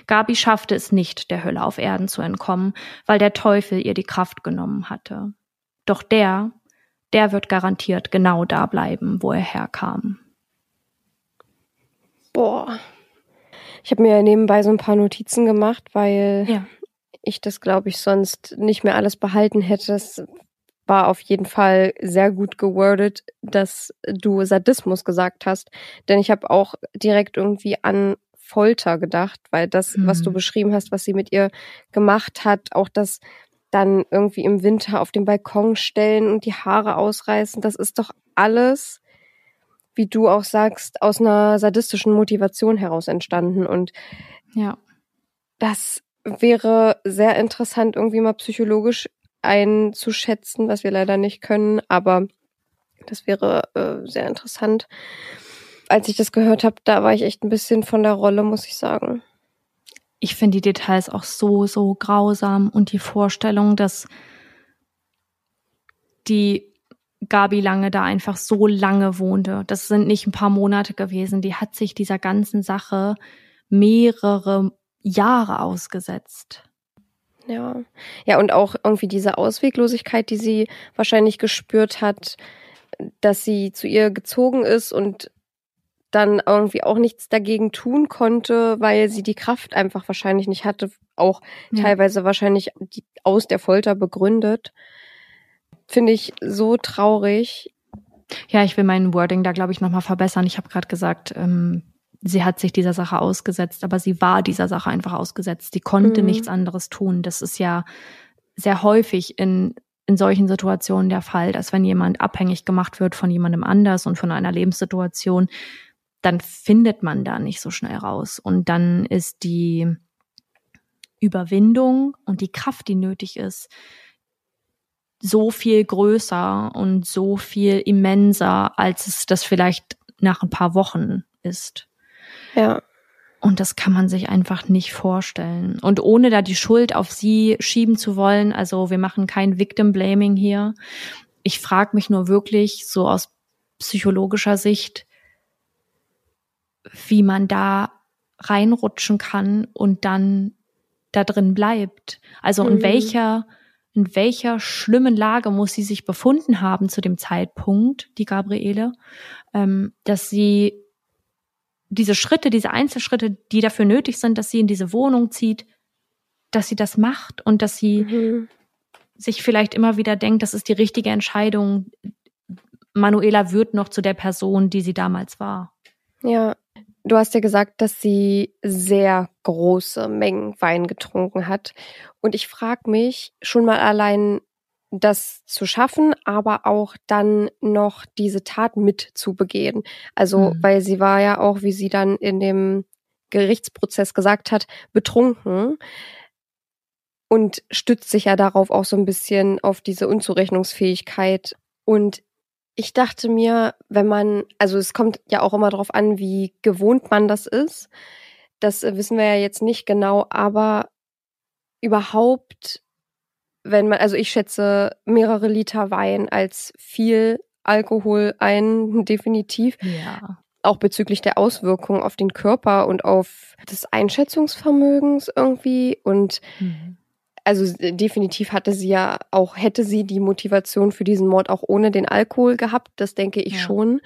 Gabi schaffte es nicht, der Hölle auf Erden zu entkommen, weil der Teufel ihr die Kraft genommen hatte. Doch der, der wird garantiert genau da bleiben, wo er herkam. Boah. Ich habe mir nebenbei so ein paar Notizen gemacht, weil ja. Ich das, glaube ich, sonst nicht mehr alles behalten hätte. Es war auf jeden Fall sehr gut gewordet, dass du Sadismus gesagt hast. Denn ich habe auch direkt irgendwie an Folter gedacht, weil das, mhm. was du mhm. beschrieben hast, was sie mit ihr gemacht hat, auch das dann irgendwie im Winter auf den Balkon stellen und die Haare ausreißen, das ist doch alles, wie du auch sagst, aus einer sadistischen Motivation heraus entstanden. Und ja, das wäre sehr interessant, irgendwie mal psychologisch einzuschätzen, was wir leider nicht können, aber das wäre äh, sehr interessant als ich das gehört habe, da war ich echt ein bisschen von der Rolle, muss ich sagen. Ich finde die Details auch so, so grausam und die Vorstellung, dass die Gabi lange da einfach so lange wohnte. Das sind nicht ein paar Monate gewesen. Die hat sich dieser ganzen Sache mehrere Jahre ausgesetzt. Ja. Ja, und auch irgendwie diese Ausweglosigkeit, die sie wahrscheinlich gespürt hat, dass sie zu ihr gezogen ist und dann irgendwie auch nichts dagegen tun konnte, weil sie die Kraft einfach wahrscheinlich nicht hatte, auch ja. teilweise wahrscheinlich aus der Folter begründet. Finde ich so traurig. Ja, ich will mein Wording da, glaube ich, nochmal verbessern. Ich habe gerade gesagt, ähm, sie hat sich dieser Sache ausgesetzt, aber sie war dieser Sache einfach ausgesetzt. Sie konnte mhm. nichts anderes tun. Das ist ja sehr häufig in in solchen Situationen der Fall, dass wenn jemand abhängig gemacht wird von jemandem anders und von einer Lebenssituation, dann findet man da nicht so schnell raus. Und dann ist die Überwindung und die Kraft, die nötig ist, so viel größer und so viel immenser, als es das vielleicht nach ein paar Wochen ist. Ja. Und das kann man sich einfach nicht vorstellen. Und ohne da die Schuld auf sie schieben zu wollen, also wir machen kein Victim Blaming hier. Ich frage mich nur wirklich so aus psychologischer Sicht, wie man da reinrutschen kann und dann da drin bleibt. Also mhm. in welcher, in welcher schlimmen Lage muss sie sich befunden haben zu dem Zeitpunkt, die Gabriele, ähm, dass sie diese Schritte, diese Einzelschritte, die dafür nötig sind, dass sie in diese Wohnung zieht, dass sie das macht und dass sie mhm. sich vielleicht immer wieder denkt, das ist die richtige Entscheidung, Manuela wird noch zu der Person, die sie damals war. Ja, du hast ja gesagt, dass sie sehr große Mengen Wein getrunken hat. Und ich frage mich schon mal allein, das zu schaffen, aber auch dann noch diese Tat mit zu begehen. Also, Mhm. weil sie war ja auch, wie sie dann in dem Gerichtsprozess gesagt hat, betrunken und stützt sich ja darauf auch so ein bisschen auf diese Unzurechnungsfähigkeit. Und ich dachte mir, wenn man, also es kommt ja auch immer darauf an, wie gewohnt man das ist. Das äh, wissen wir ja jetzt nicht genau, aber überhaupt, wenn man, also ich schätze mehrere Liter Wein als viel Alkohol ein, definitiv Ja. auch bezüglich der Auswirkungen auf den Körper und auf des Einschätzungsvermögens irgendwie. Und Mhm. also äh, definitiv hatte sie ja auch, hätte sie die Motivation für diesen Mord auch ohne den Alkohol gehabt, das denke ich Ja. schon.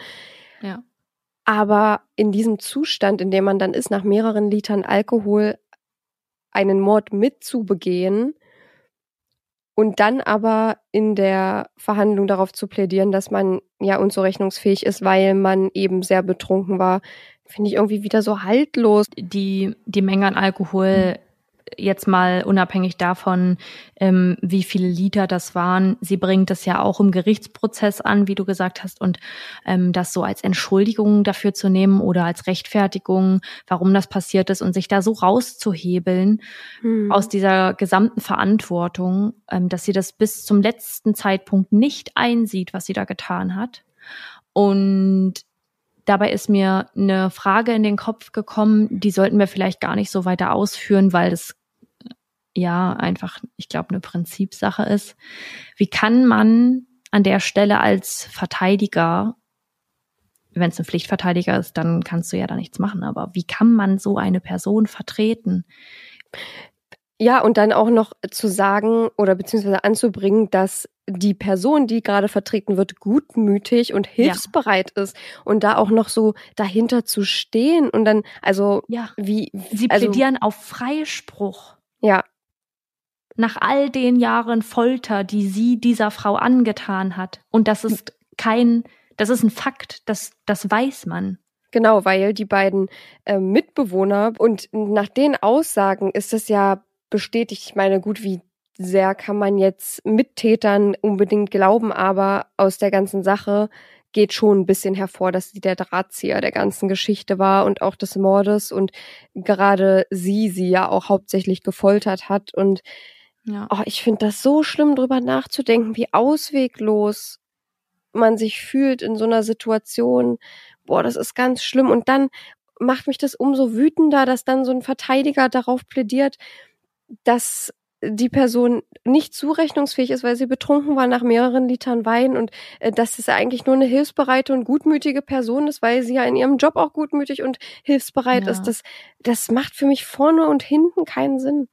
Ja. Aber in diesem Zustand, in dem man dann ist, nach mehreren Litern Alkohol einen Mord mitzubegehen und dann aber in der Verhandlung darauf zu plädieren, dass man ja unzurechnungsfähig ist, weil man eben sehr betrunken war, finde ich irgendwie wieder so haltlos. die, die Menge an Alkohol jetzt mal unabhängig davon, ähm, wie viele Liter das waren. Sie bringt das ja auch im Gerichtsprozess an, wie du gesagt hast, und ähm, das so als Entschuldigung dafür zu nehmen oder als Rechtfertigung, warum das passiert ist und sich da so rauszuhebeln Hm. aus dieser gesamten Verantwortung, ähm, dass sie das bis zum letzten Zeitpunkt nicht einsieht, was sie da getan hat. Und dabei ist mir eine Frage in den Kopf gekommen, die sollten wir vielleicht gar nicht so weiter ausführen, weil das äh, ja einfach, ich glaube, eine Prinzipsache ist. Wie kann man an der Stelle als Verteidiger, wenn es ein Pflichtverteidiger ist, dann kannst du ja da nichts machen, aber wie kann man so eine Person vertreten? Ja, und dann auch noch zu sagen oder beziehungsweise anzubringen, dass die Person, die gerade vertreten wird, gutmütig und hilfsbereit ist und da auch noch so dahinter zu stehen und dann, also Ja. wie, Sie also, plädieren auf Freispruch. ja, nach all den Jahren Folter, die sie dieser Frau angetan hat. Und das ist kein, das ist ein Fakt, das, das weiß man. Genau, weil die beiden äh, Mitbewohner und nach den Aussagen ist es ja bestätigt. Ich meine, gut, wie sehr kann man jetzt Mittätern unbedingt glauben, aber aus der ganzen Sache geht schon ein bisschen hervor, dass sie der Drahtzieher der ganzen Geschichte war und auch des Mordes und gerade sie sie ja auch hauptsächlich gefoltert hat und Ja. Oh, ich finde das so schlimm, drüber nachzudenken, wie ausweglos man sich fühlt in so einer Situation. Boah, das ist ganz schlimm. Und dann macht mich das umso wütender, dass dann so ein Verteidiger darauf plädiert, dass die Person nicht zurechnungsfähig ist, weil sie betrunken war nach mehreren Litern Wein und äh, dass es eigentlich nur eine hilfsbereite und gutmütige Person ist, weil sie ja in ihrem Job auch gutmütig und hilfsbereit Ja. ist. Das, das macht für mich vorne und hinten keinen Sinn.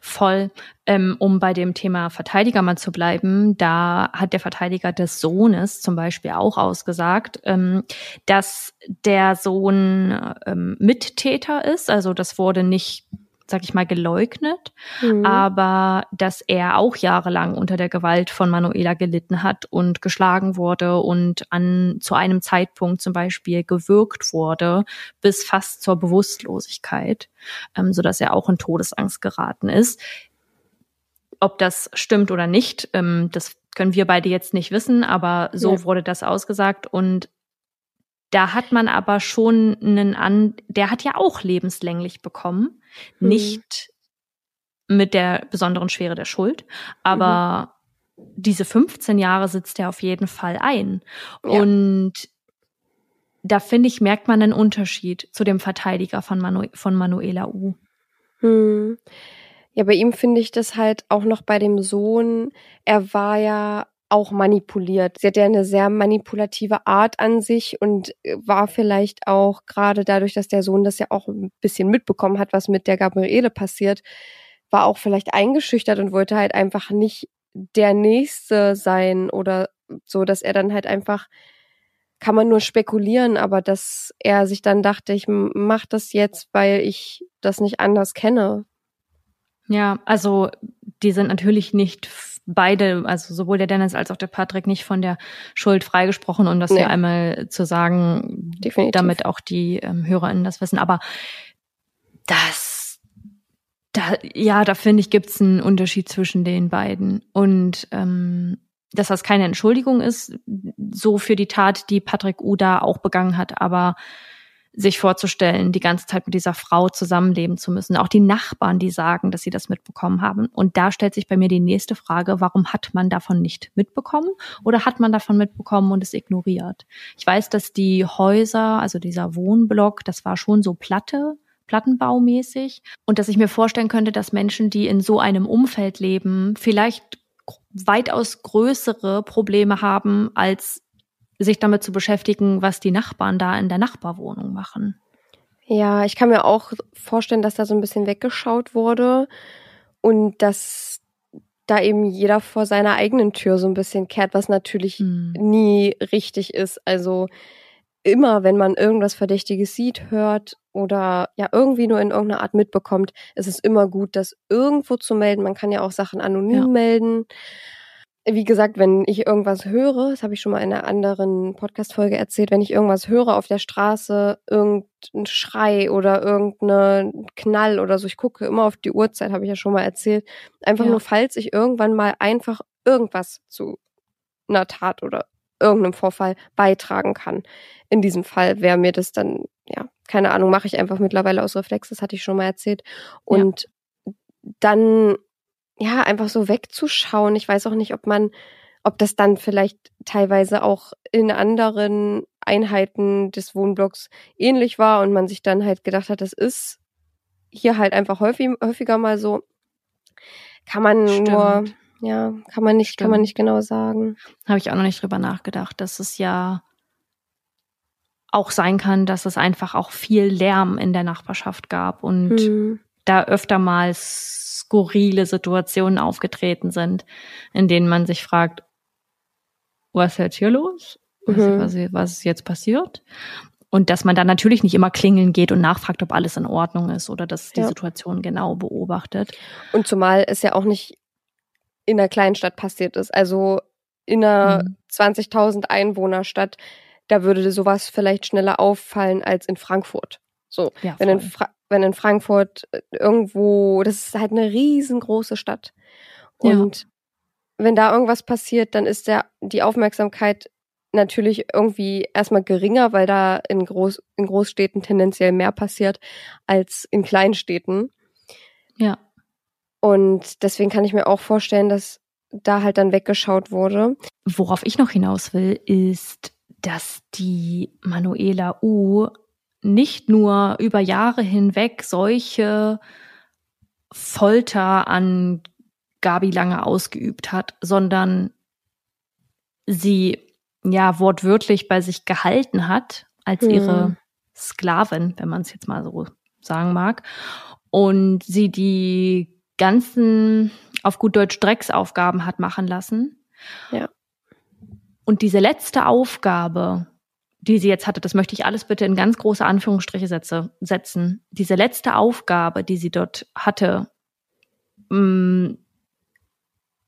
Voll. Ähm, um bei dem Thema Verteidiger mal zu bleiben, da hat der Verteidiger des Sohnes zum Beispiel auch ausgesagt, ähm, dass der Sohn ähm, Mittäter ist. Also das wurde nicht, sag ich mal, geleugnet. Mhm. aber dass er auch jahrelang unter der Gewalt von Manuela gelitten hat und geschlagen wurde und an zu einem Zeitpunkt zum Beispiel gewürgt wurde bis fast zur Bewusstlosigkeit, ähm, so dass er auch in Todesangst geraten ist. Ob das stimmt oder nicht, ähm, das können wir beide jetzt nicht wissen, aber so Ja. wurde das ausgesagt und da hat man aber schon einen an, der hat ja auch lebenslänglich bekommen, Mhm. nicht mit der besonderen Schwere der Schuld, aber diese 15 Jahre sitzt er auf jeden Fall ein. Ja. Und da finde ich, merkt man einen Unterschied zu dem Verteidiger von, Manu von Manuela U. Hm. Ja, bei ihm finde ich das halt auch noch bei dem Sohn. Er war ja auch manipuliert. Sie hat ja eine sehr manipulative Art an sich und äh, war vielleicht auch gerade dadurch, dass der Sohn das ja auch ein bisschen mitbekommen hat, was mit der Gabriele passiert, war auch vielleicht eingeschüchtert und wollte halt einfach nicht der Nächste sein oder so, dass er dann halt einfach kann man nur spekulieren, aber dass er sich dann dachte, ich mach das jetzt, weil ich das nicht anders kenne. Ja, also die sind natürlich nicht beide, also sowohl der Dennis als auch der Patrick, nicht von der Schuld freigesprochen, um das Nee. hier einmal zu sagen, Definitiv. damit auch die ähm, HörerInnen das wissen. Aber das, da, ja, da finde ich, gibt's einen Unterschied zwischen den beiden. Und ähm, dass das keine Entschuldigung ist, so für die Tat, die Patrick U da auch begangen hat, aber sich vorzustellen, die ganze Zeit mit dieser Frau zusammenleben zu müssen. Auch die Nachbarn, die sagen, dass sie das mitbekommen haben. Und da stellt sich bei mir die nächste Frage, warum hat man davon nicht mitbekommen oder hat man davon mitbekommen und es ignoriert? Ich weiß, dass die Häuser, also dieser Wohnblock, das war schon so Platte, plattenbaumäßig. Und dass ich mir vorstellen könnte, dass Menschen, die in so einem Umfeld leben, vielleicht weitaus größere Probleme haben, als sich damit zu beschäftigen, was die Nachbarn da in der Nachbarwohnung machen. Ja, ich kann mir auch vorstellen, dass da so ein bisschen weggeschaut wurde und dass da eben jeder vor seiner eigenen Tür so ein bisschen kehrt, was natürlich Hm. nie richtig ist. Also immer, wenn man irgendwas Verdächtiges sieht, hört oder ja irgendwie nur in irgendeiner Art mitbekommt, ist es immer gut, das irgendwo zu melden. Man kann ja auch Sachen anonym Ja. melden. Wie gesagt, wenn ich irgendwas höre, das habe ich schon mal in einer anderen Podcast-Folge erzählt, wenn ich irgendwas höre auf der Straße, irgendein Schrei oder irgendeinen Knall oder so, ich gucke immer auf die Uhrzeit, habe ich ja schon mal erzählt. Einfach Ja. nur, falls ich irgendwann mal einfach irgendwas zu einer Tat oder irgendeinem Vorfall beitragen kann. In diesem Fall wäre mir das dann, ja, keine Ahnung, mache ich einfach mittlerweile aus Reflex, das hatte ich schon mal erzählt. Und dann, ja, einfach so wegzuschauen. Ich weiß auch nicht, ob man, ob das dann vielleicht teilweise auch in anderen Einheiten des Wohnblocks ähnlich war und man sich dann halt gedacht hat, das ist hier halt einfach häufig, häufiger mal so. Kann man nur, Stimmt. ja, kann man nicht, kann man Stimmt. nicht genau sagen. Habe ich auch noch nicht drüber nachgedacht, dass es ja auch sein kann, dass es einfach auch viel Lärm in der Nachbarschaft gab und Hm. Da öfter mal skurrile Situationen aufgetreten sind, in denen man sich fragt, was ist jetzt hier los? Was, Mhm. was, was ist jetzt passiert? Und dass man dann natürlich nicht immer klingeln geht und nachfragt, ob alles in Ordnung ist oder dass die Ja. Situation genau beobachtet. Und zumal es ja auch nicht in einer kleinen Stadt passiert ist. Also in einer Mhm. 20.000 Einwohnerstadt, da würde sowas vielleicht schneller auffallen als in Frankfurt. So, Ja, wenn in. Fra wenn in Frankfurt äh, irgendwo, das ist halt eine riesengroße Stadt. Ja. Und wenn da irgendwas passiert, dann ist der, die Aufmerksamkeit natürlich irgendwie erstmal geringer, weil da in, Groß, in Großstädten tendenziell mehr passiert als in Kleinstädten. ja. Und deswegen kann ich mir auch vorstellen, dass da halt dann weggeschaut wurde. Worauf ich noch hinaus will, ist, dass die Manuela U nicht nur über Jahre hinweg solche Folter an Gabi Lange ausgeübt hat, sondern sie ja wortwörtlich bei sich gehalten hat als Hm. ihre Sklavin, wenn man es jetzt mal so sagen mag, und sie die ganzen auf gut Deutsch Drecksaufgaben hat machen lassen. Ja. Und diese letzte Aufgabe, die sie jetzt hatte, das möchte ich alles bitte in ganz große Anführungsstriche setze, setzen. Diese letzte Aufgabe, die sie dort hatte, mh,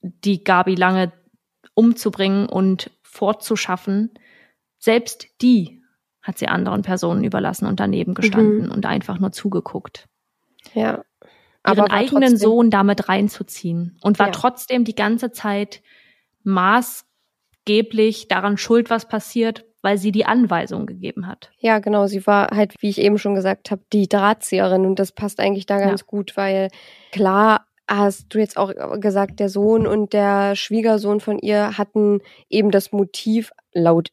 die Gabi lange umzubringen und fortzuschaffen, selbst die hat sie anderen Personen überlassen und daneben gestanden und einfach nur zugeguckt. Ja. Ihren war eigenen trotzdem- Sohn damit reinzuziehen und war Ja. trotzdem die ganze Zeit maßgeblich daran schuld, was passiert, weil sie die Anweisung gegeben hat. Ja, genau. Sie war halt, wie ich eben schon gesagt habe, die Drahtzieherin und das passt eigentlich da ganz gut, weil klar hast du jetzt auch gesagt, der Sohn und der Schwiegersohn von ihr hatten eben das Motiv laut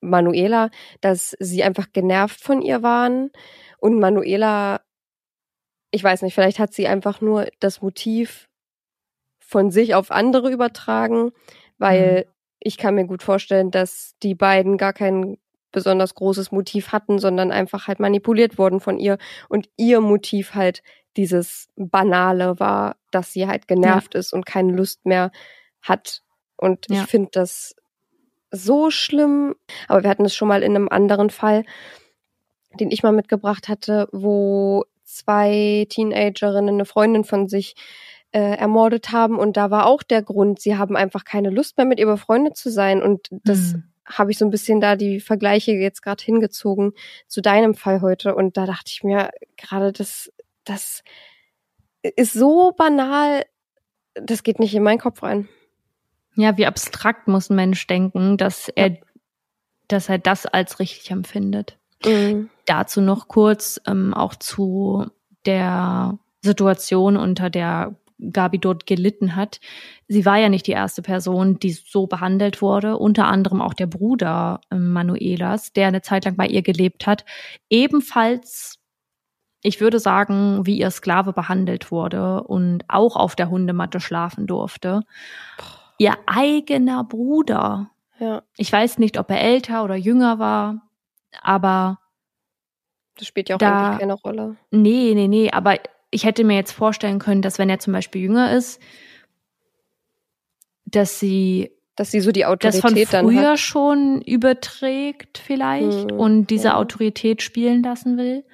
Manuela, dass sie einfach genervt von ihr waren und Manuela, ich weiß nicht, vielleicht hat sie einfach nur das Motiv von sich auf andere übertragen, weil ich kann mir gut vorstellen, dass die beiden gar kein besonders großes Motiv hatten, sondern einfach halt manipuliert wurden von ihr und ihr Motiv halt dieses Banale war, dass sie halt genervt ist und keine Lust mehr hat. Und Ja. ich finde das so schlimm. Aber wir hatten es schon mal in einem anderen Fall, den ich mal mitgebracht hatte, wo zwei Teenagerinnen eine Freundin von sich äh, ermordet haben. Und da war auch der Grund, sie haben einfach keine Lust mehr mit ihr befreundet zu sein. Und das Hm. habe ich so ein bisschen da die Vergleiche jetzt gerade hingezogen zu deinem Fall heute. Und da dachte ich mir gerade, das, das ist so banal, das geht nicht in meinen Kopf rein. Ja, wie abstrakt muss ein Mensch denken, dass er, dass er das als richtig empfindet. Mhm. Dazu noch kurz ähm, auch zu der Situation, unter der Gabi dort gelitten hat. Sie war ja nicht die erste Person, die so behandelt wurde. Unter anderem auch der Bruder ähm, Manuelas, der eine Zeit lang bei ihr gelebt hat, ebenfalls, ich würde sagen, wie ihr Sklave behandelt wurde und auch auf der Hundematte schlafen durfte. Ihr eigener Bruder. Ja, Ich weiß nicht, ob er älter oder jünger war, aber das spielt ja auch Da- eigentlich keine Rolle. Nee, nee, nee, aber ich hätte mir jetzt vorstellen können, dass wenn er zum Beispiel jünger ist, dass sie Dass sie so die das von Autorität dann früher hat. schon überträgt vielleicht Hm, und diese ja. Autorität spielen lassen will.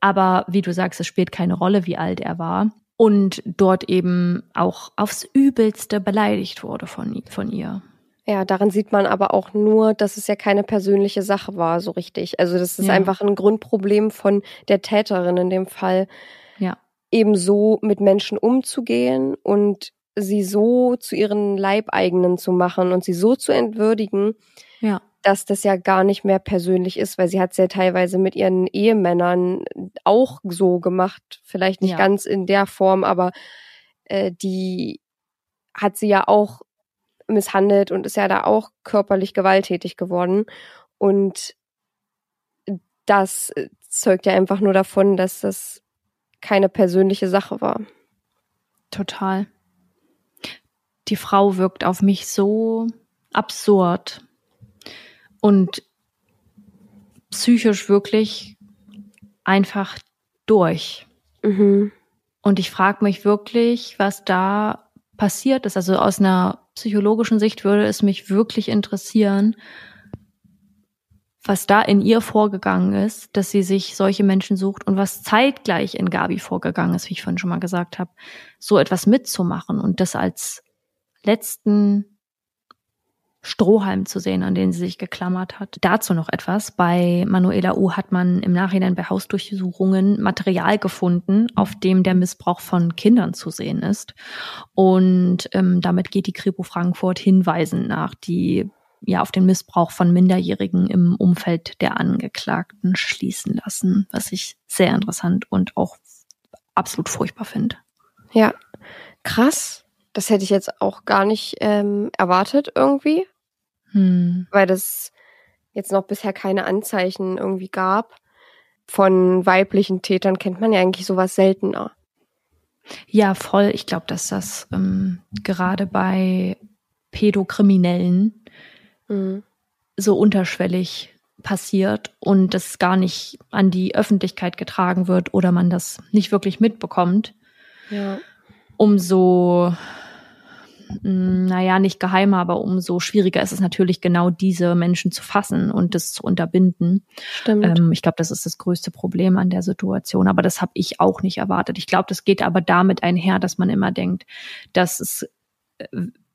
Aber wie du sagst, es spielt keine Rolle, wie alt er war. Und dort eben auch aufs Übelste beleidigt wurde von, von ihr. Ja, daran sieht man aber auch nur, dass es ja keine persönliche Sache war, so richtig. Also das ist Ja. einfach ein Grundproblem von der Täterin in dem Fall, Ja. eben so mit Menschen umzugehen und sie so zu ihren Leibeigenen zu machen und sie so zu entwürdigen, Ja. dass das ja gar nicht mehr persönlich ist, weil sie hat es ja teilweise mit ihren Ehemännern auch so gemacht, vielleicht nicht Ja. ganz in der Form, aber äh, die hat sie ja auch misshandelt und ist ja da auch körperlich gewalttätig geworden und das äh, zeugt ja einfach nur davon, dass das keine persönliche Sache war. Total. Die Frau wirkt auf mich so absurd und psychisch wirklich einfach durch. Mhm. Und ich frage mich wirklich, was da passiert ist. Also aus einer psychologischen Sicht würde es mich wirklich interessieren, was da in ihr vorgegangen ist, dass sie sich solche Menschen sucht und was zeitgleich in Gabi vorgegangen ist, wie ich vorhin schon mal gesagt habe, so etwas mitzumachen und das als letzten Strohhalm zu sehen, an den sie sich geklammert hat. Dazu noch etwas. Bei Manuela U hat man im Nachhinein bei Hausdurchsuchungen Material gefunden, auf dem der Missbrauch von Kindern zu sehen ist. Und ähm, damit geht die Kripo Frankfurt Hinweisen nach, die ja auf den Missbrauch von Minderjährigen im Umfeld der Angeklagten schließen lassen, was ich sehr interessant und auch absolut furchtbar finde. Ja, krass. Das hätte ich jetzt auch gar nicht ähm, erwartet irgendwie, Hm. weil das jetzt noch bisher keine Anzeichen irgendwie gab. Von weiblichen Tätern kennt man ja eigentlich sowas seltener. Ja, voll. Ich glaube, dass das ähm, gerade bei Pädokriminellen Mhm. so unterschwellig passiert und das gar nicht an die Öffentlichkeit getragen wird oder man das nicht wirklich mitbekommt, Ja. umso, mh, naja, nicht geheimer, aber umso schwieriger ist es natürlich genau diese Menschen zu fassen und das zu unterbinden. Stimmt. Ähm, ich glaube, das ist das größte Problem an der Situation. Aber das habe ich auch nicht erwartet. Ich glaube, das geht aber damit einher, dass man immer denkt, dass es äh,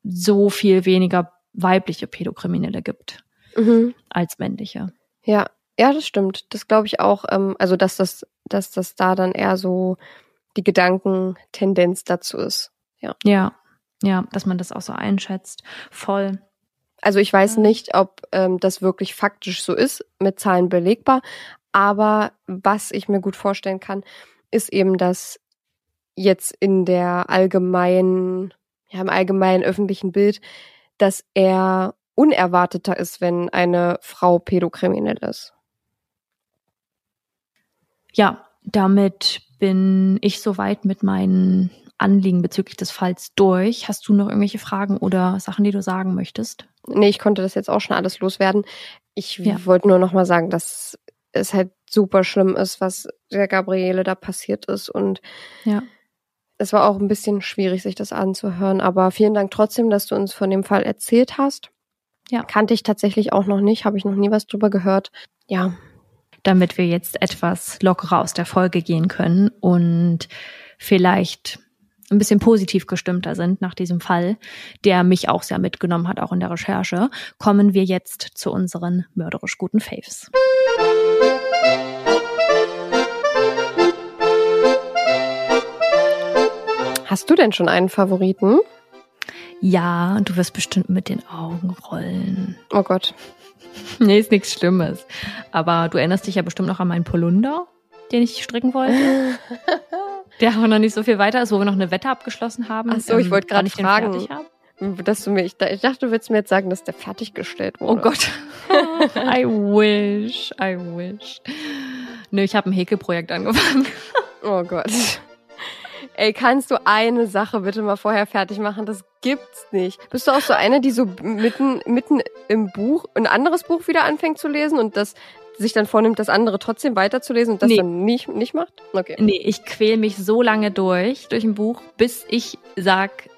so viel weniger weibliche Pädokriminelle gibt mhm. als männliche. Ja, ja, das stimmt. Das glaube ich auch. Ähm, also dass das, dass das da dann eher so die Gedankentendenz dazu ist. Ja, ja, dass man das auch so einschätzt. Voll. Also ich weiß Ja. nicht, ob ähm, das wirklich faktisch so ist, mit Zahlen belegbar. Aber was ich mir gut vorstellen kann, ist eben, dass jetzt in der allgemeinen, ja, im allgemeinen öffentlichen Bild, dass er unerwarteter ist, wenn eine Frau pädokriminell ist. Ja, damit bin ich soweit mit meinen Anliegen bezüglich des Falls durch. Hast du noch irgendwelche Fragen oder Sachen, die du sagen möchtest? Nee, ich konnte das jetzt auch schon alles loswerden. Ich Ja. wollte nur noch mal sagen, dass es halt super schlimm ist, was der Gabriele da passiert ist und Ja. Es war auch ein bisschen schwierig, sich das anzuhören, aber vielen Dank trotzdem, dass du uns von dem Fall erzählt hast. Ja. Kannte ich tatsächlich auch noch nicht, habe ich noch nie was drüber gehört. Ja, damit wir jetzt etwas lockerer aus der Folge gehen können und vielleicht ein bisschen positiv gestimmter sind nach diesem Fall, der mich auch sehr mitgenommen hat, auch in der Recherche, kommen wir jetzt zu unseren mörderisch guten Faves. Hast du denn schon einen Favoriten? Ja, und du wirst bestimmt mit den Augen rollen. Oh Gott. Nee, ist nichts Schlimmes. Aber du erinnerst dich ja bestimmt noch an meinen Polunder, den ich stricken wollte. der auch noch nicht so viel weiter ist, wo wir noch eine Wette abgeschlossen haben. Ach so, ich ähm, wollte gerade fragen. Dass du mir, ich, ich dachte, du willst mir jetzt sagen, dass der fertiggestellt wurde. Oh Gott. I wish, I wish. Nö, ich habe ein Häkelprojekt angefangen. Oh Gott. Ey, kannst du eine Sache bitte mal vorher fertig machen? Das gibt's nicht. Bist du auch so eine, die so mitten, mitten im Buch ein anderes Buch wieder anfängt zu lesen und das sich dann vornimmt, das andere trotzdem weiterzulesen und das Nee. dann nicht, nicht macht? Okay. Nee, ich quäl mich so lange durch, durch ein Buch, bis ich sag,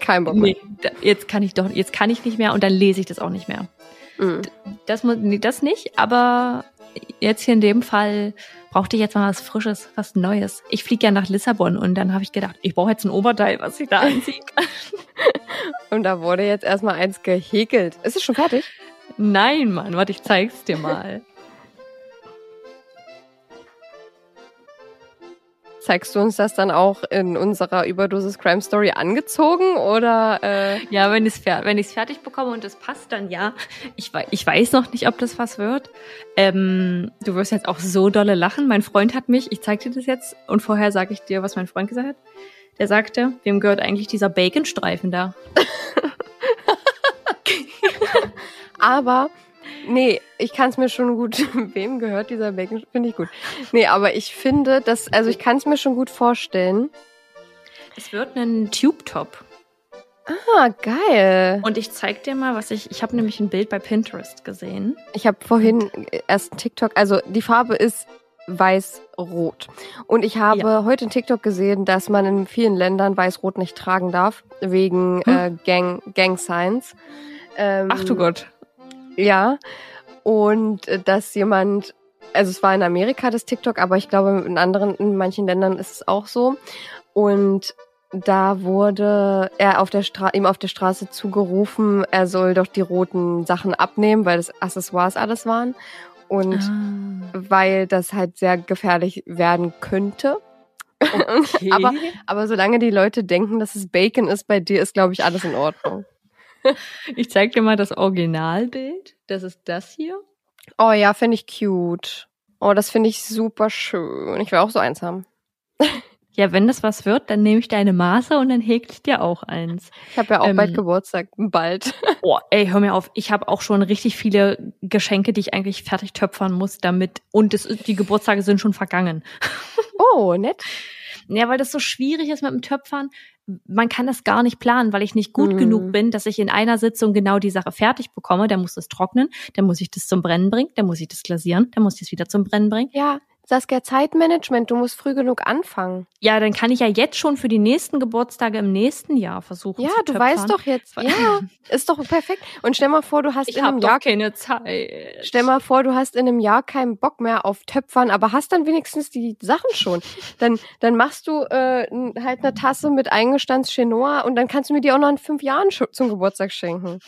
Kein Bock mehr. nee, jetzt kann ich doch, jetzt kann ich nicht mehr und dann lese ich das auch nicht mehr. Mhm. Das, das nicht, aber jetzt hier in dem Fall brauchte ich jetzt mal was Frisches, was Neues. Ich fliege ja nach Lissabon und dann habe ich gedacht, ich brauche jetzt ein Oberteil, was ich da anziehen kann. Und da wurde jetzt erstmal eins gehäkelt. Ist es schon fertig? Nein, Mann, warte, ich zeig's dir mal. Zeigst du uns das dann auch in unserer Überdosis Crime Story angezogen oder äh, Ja, wenn ich es wenn ich's fertig bekomme und es passt, dann ja. Ich, ich weiß noch nicht, ob das was wird. Ähm, du wirst jetzt auch so dolle lachen. Mein Freund hat mich, ich zeig dir das jetzt und vorher sage ich dir, was mein Freund gesagt hat. Der sagte, wem gehört eigentlich dieser Baconstreifen da? Aber, nee, ich kann es mir schon gut, wem gehört dieser Bacon, finde ich gut. Nee, aber ich finde, dass, also ich kann es mir schon gut vorstellen. Es wird ein Tube-Top. Ah, geil. Und ich zeig dir mal, was ich, ich habe nämlich ein Bild bei Pinterest gesehen. Ich habe vorhin erst einen TikTok, also die Farbe ist weiß-rot. Und ich habe Ja. heute einen TikTok gesehen, dass man in vielen Ländern weiß-rot nicht tragen darf, wegen äh, Gang, Gang Signs. Ähm, Ach du Gott. Ja. Und äh, dass jemand, also es war in Amerika das TikTok, aber ich glaube in anderen, in manchen Ländern ist es auch so. Und da wurde er auf der Stra ihm auf der Straße zugerufen, er soll doch die roten Sachen abnehmen, weil das Accessoires alles waren. Und Ah. weil das halt sehr gefährlich werden könnte. Okay. Aber, aber solange die Leute denken, dass es Bacon ist, bei dir ist, glaube ich, alles in Ordnung. ich zeig dir mal das Originalbild. Das ist das hier. Oh ja, finde ich cute. Oh, das finde ich super schön. Ich will auch so eins haben. Ja, wenn das was wird, dann nehme ich deine Maße und dann häkel ich dir auch eins. Ich habe ja auch Ähm, bald Geburtstag. Bald. Oh, ey, hör mir auf. Ich habe auch schon richtig viele Geschenke, die ich eigentlich fertig töpfern muss damit. Und es, die Geburtstage sind schon vergangen. Oh, nett. Ja, weil das so schwierig ist mit dem Töpfern. Man kann das gar nicht planen, weil ich nicht gut Mhm. genug bin, dass ich in einer Sitzung genau die Sache fertig bekomme. Dann muss es trocknen, dann muss ich das zum Brennen bringen, dann muss ich das glasieren, dann muss ich es wieder zum Brennen bringen. Ja, Saskia, Zeitmanagement. Du musst früh genug anfangen. Ja, dann kann ich ja jetzt schon für die nächsten Geburtstage im nächsten Jahr versuchen Ja, du töpfern. weißt doch jetzt. Ja, ist doch perfekt. Und stell mal vor, du hast Ich in einem doch Jahr keine Zeit. Stell mal vor, du hast in einem Jahr keinen Bock mehr auf Töpfern, aber hast dann wenigstens die Sachen schon. Dann, dann machst du äh, halt eine Tasse mit eingestanzt Chinois und dann kannst du mir die auch noch in fünf Jahren zum Geburtstag schenken.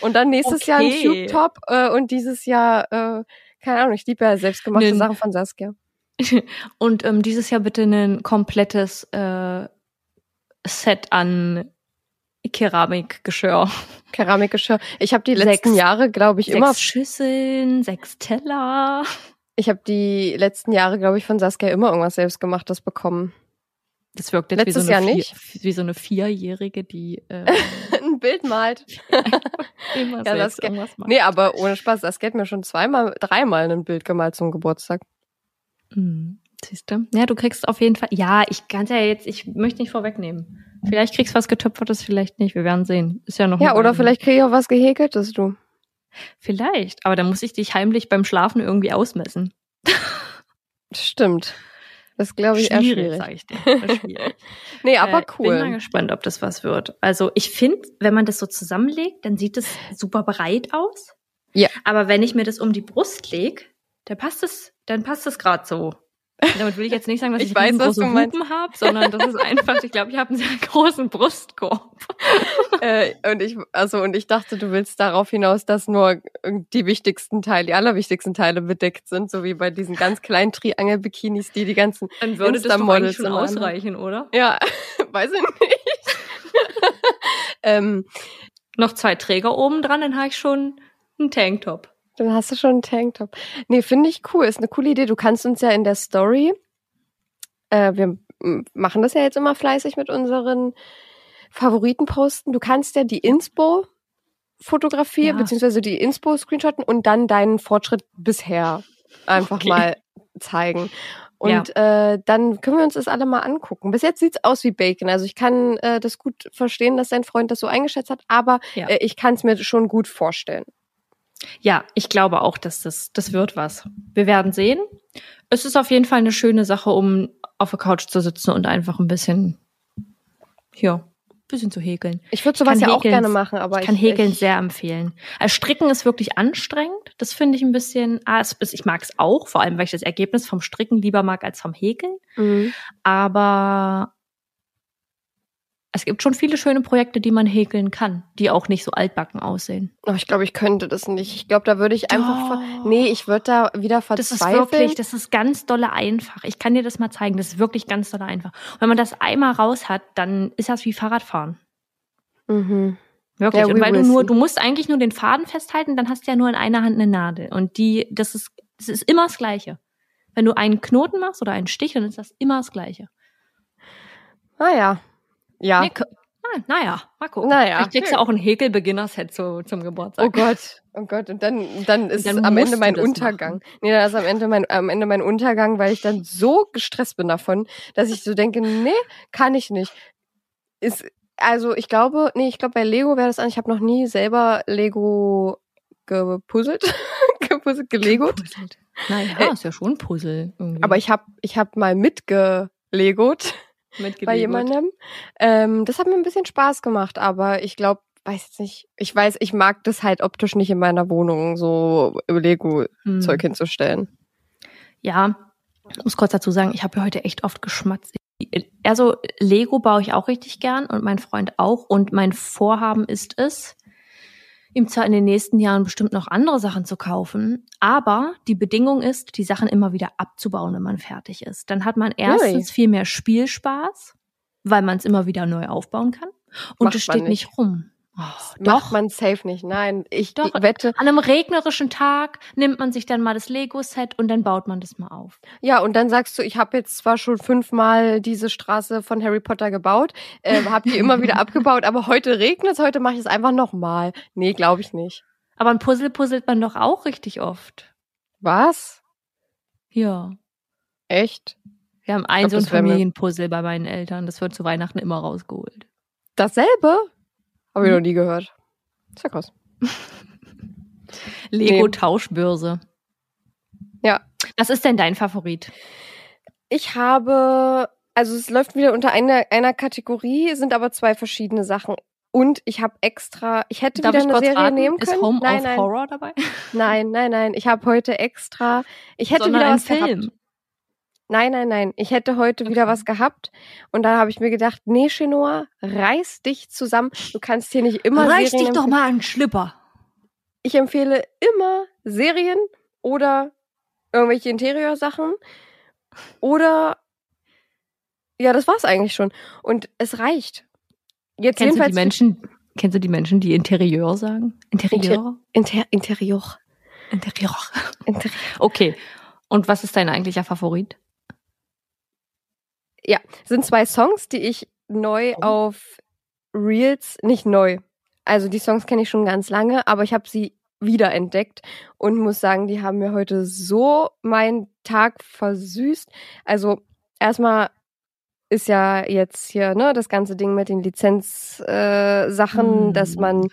Und dann nächstes Jahr ein Okay. Cube Top äh, und dieses Jahr, äh, keine Ahnung, ich liebe ja selbstgemachte Nen- Sachen von Saskia. Und ähm, dieses Jahr bitte ein komplettes äh, Set an Keramikgeschirr. Keramikgeschirr. Ich habe die Sechs- letzten Jahre, glaube ich, Sechs immer. Schüsseln, sechs Teller. Ich habe die letzten Jahre, glaube ich, von Saskia immer irgendwas selbstgemachtes bekommen. Das wirkt jetzt Letztes wie so, eine Jahr vier, nicht? wie so eine Vierjährige, die äh, ein Bild malt. immer Ja, das- irgendwas macht. Nee, aber ohne Spaß, Saskia hat mir schon zweimal, dreimal ein Bild gemalt zum Geburtstag. Hm, Siehst du? Ja, du kriegst auf jeden Fall. Ja, ich kann ja jetzt, ich möchte nicht vorwegnehmen. Vielleicht kriegst du was getöpfertes, vielleicht nicht. Wir werden sehen. Ist ja noch. Ja, oder Weile. vielleicht kriege ich auch was gehäkeltes, du. Vielleicht. Aber dann muss ich dich heimlich beim Schlafen irgendwie ausmessen. Stimmt. Das glaube ich eher schwierig. sag ich dir. Schwierig. Nee, aber Äh, Bin mal cool. gespannt, ob das was wird. Also ich finde, wenn man das so zusammenlegt, dann sieht es super breit aus. Ja. Aber wenn ich mir das um die Brust lege, dann passt es, dann passt es gerade so. Damit will ich jetzt nicht sagen, dass Ich ich, weiß, was große. Hupen habe, sondern das ist einfach, ich glaube, ich habe einen sehr großen Brustkorb. äh, und ich, also, und ich dachte, du willst darauf hinaus, dass nur die wichtigsten Teile, die allerwichtigsten Teile bedeckt sind, so wie bei diesen ganz kleinen Triangel-Bikinis, die die ganzen Dann würde das doch eigentlich schon ausreichen, oder? Ja, weiß ich nicht. ähm, Noch zwei Träger oben dran, dann habe ich schon einen Tanktop. Dann hast du schon einen Tanktop. Nee, finde ich cool. Ist eine coole Idee. Du kannst uns ja in der Story, äh, wir machen das ja jetzt immer fleißig mit unseren Favoriten posten. Du kannst ja die Inspo fotografieren, Ja. beziehungsweise die Inspo screenshotten und dann deinen Fortschritt bisher einfach Okay. mal zeigen. Und äh, dann können wir uns das alle mal angucken. Bis jetzt sieht's aus wie Bacon. Also ich kann äh, das gut verstehen, dass dein Freund das so eingeschätzt hat, aber Ja. äh, ich kann es mir schon gut vorstellen. Ja, ich glaube auch, dass das, das wird was. Wir werden sehen. Es ist auf jeden Fall eine schöne Sache, um auf der Couch zu sitzen und einfach ein bisschen, ja, ein bisschen zu häkeln. Ich würde sowas kann ja auch häkeln- gerne machen, aber ich kann Häkeln ich, sehr empfehlen. Also Stricken ist wirklich anstrengend. Das finde ich ein bisschen, ah, es, ich mag es auch, vor allem, weil ich das Ergebnis vom Stricken lieber mag als vom Häkeln. Mhm. Aber es gibt schon viele schöne Projekte, die man häkeln kann, die auch nicht so altbacken aussehen. Oh, ich glaube, ich könnte das nicht. Ich glaube, da würde ich einfach. Doch. nee, ich würde da wieder Das ist verzweifeln. wirklich, das ist ganz dolle einfach. Ich kann dir das mal zeigen. Das ist wirklich ganz dolle einfach. Und wenn man das einmal raus hat, dann ist das wie Fahrradfahren. mhm. Wirklich. Ja, und we weil du nur, du musst eigentlich nur den Faden festhalten, dann hast du ja nur in einer Hand eine Nadel. Und die, das ist, das ist immer das Gleiche. Wenn du einen Knoten machst oder einen Stich, dann ist das immer das Gleiche. Naja. Ja. Nee, ah, naja, mal gucken. Naja. Vielleicht kriegst du auch ein Häkel-Beginner-Set zu, zum Geburtstag. Oh Gott. Oh Gott. Und dann, dann ist dann am Ende mein Untergang. machen. Nee, dann ist am Ende mein, am Ende mein Untergang, weil ich dann so gestresst bin davon, dass ich so denke, nee, kann ich nicht. Ist, also ich glaube, nee, ich glaube bei Lego wäre das an. Ich habe noch nie selber Lego gepuzzelt, gepuzzelt, gelegot. Gepuzzelt. Naja, Äh, ist ja schon ein Puzzle. Irgendwie. Aber ich habe ich hab mal mitgelegot bei Mitgelegt. jemandem. Ähm, das hat mir ein bisschen Spaß gemacht, aber ich glaube, weiß jetzt nicht, ich weiß, ich mag das halt optisch nicht in meiner Wohnung, so Lego-Zeug Hm. hinzustellen. Ja, ich muss kurz dazu sagen, ich habe ja heute echt oft geschmatzt. Also Lego baue ich auch richtig gern und mein Freund auch. Und mein Vorhaben ist es, ihm zwar in den nächsten Jahren bestimmt noch andere Sachen zu kaufen, aber die Bedingung ist, die Sachen immer wieder abzubauen, wenn man fertig ist. Dann hat man erstens viel mehr Spielspaß, weil man es immer wieder neu aufbauen kann. Und Macht es steht nicht rum. Oh, Macht man safe nicht. Nein, ich Doch. wette. An einem regnerischen Tag nimmt man sich dann mal das Lego-Set und dann baut man das mal auf. Ja, und dann sagst du, ich habe jetzt zwar schon fünfmal diese Straße von Harry Potter gebaut, äh, habe die immer wieder abgebaut, aber heute regnet es, heute mache ich es einfach nochmal. Nee, glaube ich nicht. Aber ein Puzzle puzzelt man doch auch richtig oft. Was? Ja. Echt? Wir haben ein glaub, so ein Familienpuzzle bei meinen Eltern. Das wird zu Weihnachten immer rausgeholt. Dasselbe? Habe ich noch nie gehört. Ist ja krass. Lego-Tauschbörse. Ja. Was ist denn dein Favorit? Ich habe, also es läuft wieder unter einer, einer Kategorie, sind aber zwei verschiedene Sachen. Und ich habe extra, ich hätte Darf wieder ich eine Serie raten? nehmen können. Ist Home nein, of nein, Horror dabei? nein, nein, nein. Ich habe heute extra, ich hätte Sondern wieder was Film. gehabt. Nein, nein, nein. Ich hätte heute wieder Okay. was gehabt. Und dann habe ich mir gedacht, nee, Chenoa, reiß dich zusammen. Du kannst hier nicht immer Reiß Serien dich doch mal an Schlipper. Ich empfehle immer Serien oder irgendwelche Interiorsachen oder ja, das war's eigentlich schon. Und es reicht. Jetzt Kennst du die jedenfalls Menschen, kennst du die Menschen, die Interieur sagen? Interieur? Inter Interior. Interieur. Inter Okay. Und was ist dein eigentlicher Favorit? Ja, sind zwei Songs, die ich neu Oh. auf Reels, nicht neu. Also die Songs kenne ich schon ganz lange, aber ich habe sie wiederentdeckt und muss sagen, die haben mir heute so meinen Tag versüßt. Also erstmal ist ja jetzt hier ne das ganze Ding mit den Lizenzsachen, äh, Sachen, dass man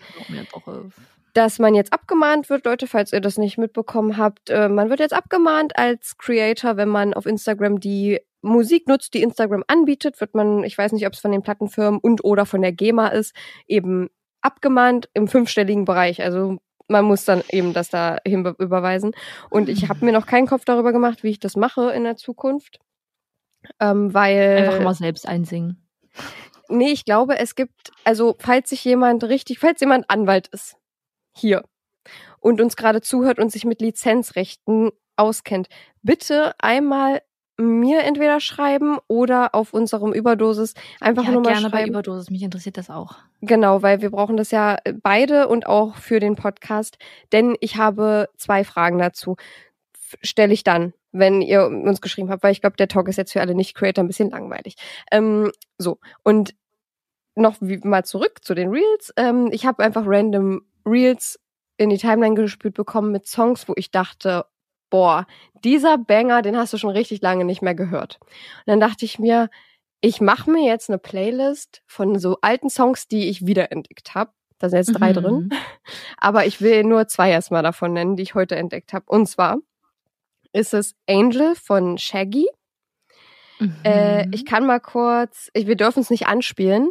dass man jetzt abgemahnt wird, Leute, falls ihr das nicht mitbekommen habt. Äh, man wird jetzt abgemahnt als Creator, wenn man auf Instagram die Musik nutzt, die Instagram anbietet, wird man, ich weiß nicht, ob es von den Plattenfirmen und oder von der GEMA ist, eben abgemahnt im fünfstelligen Bereich. Also man muss dann eben das da hin überweisen. Und ich habe mir noch keinen Kopf darüber gemacht, wie ich das mache in der Zukunft. Ähm, weil. Einfach mal selbst einsingen. Nee, ich glaube, es gibt, also falls sich jemand richtig, falls jemand Anwalt ist, hier, und uns gerade zuhört und sich mit Lizenzrechten auskennt, bitte einmal mir entweder schreiben oder auf unserem Überdosis einfach ja, nur mal gerne schreiben. bei Überdosis, mich interessiert das auch. Genau, weil wir brauchen das ja äh, beide und auch für den Podcast, denn ich habe zwei Fragen dazu. Stelle ich dann, wenn ihr uns geschrieben habt, weil ich glaube, der Talk ist jetzt für alle Nicht-Creator ein bisschen langweilig. Ähm, so, und noch wie, mal zurück zu den Reels. Ähm, ich habe einfach random Reels in die Timeline gespült bekommen mit Songs, wo ich dachte, boah, dieser Banger, den hast du schon richtig lange nicht mehr gehört. Und dann dachte ich mir, ich mache mir jetzt eine Playlist von so alten Songs, die ich wiederentdeckt habe. Da sind jetzt drei Mhm. drin. Aber ich will nur zwei erstmal davon nennen, die ich heute entdeckt habe. Und zwar ist es Angel von Shaggy. Äh, Mhm. ich kann mal kurz, ich, wir dürfen es nicht anspielen,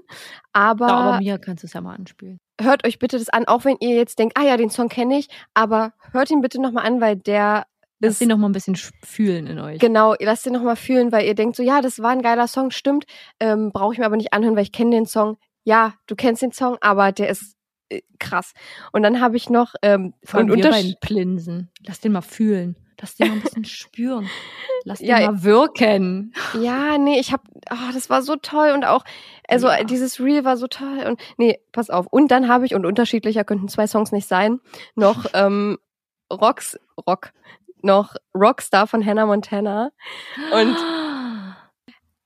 aber, ja, aber mir kannst du es ja mal anspielen. hört euch bitte das an, auch wenn ihr jetzt denkt, ah ja, den Song kenne ich, aber hört ihn bitte nochmal an, weil der Lass ist ihn noch mal ein bisschen sch- fühlen in euch. Genau, lasst den nochmal fühlen, weil ihr denkt so, ja, das war ein geiler Song, stimmt, ähm, brauche ich mir aber nicht anhören, weil ich kenne den Song. Ja, du kennst den Song, aber der ist äh, krass. Und dann habe ich noch ähm, Vor allem und wir untersch- beiden Plinsen. Lass den mal fühlen. Lass den mal ein bisschen spüren. Lass den Ja, mal wirken. Ja, nee, ich habe, oh, das war so toll und auch, also Ja. dieses Reel war so toll und nee, pass auf. Und dann habe ich und unterschiedlicher könnten zwei Songs nicht sein, noch ähm, Rocks Rock, noch Rockstar von Hannah Montana. Und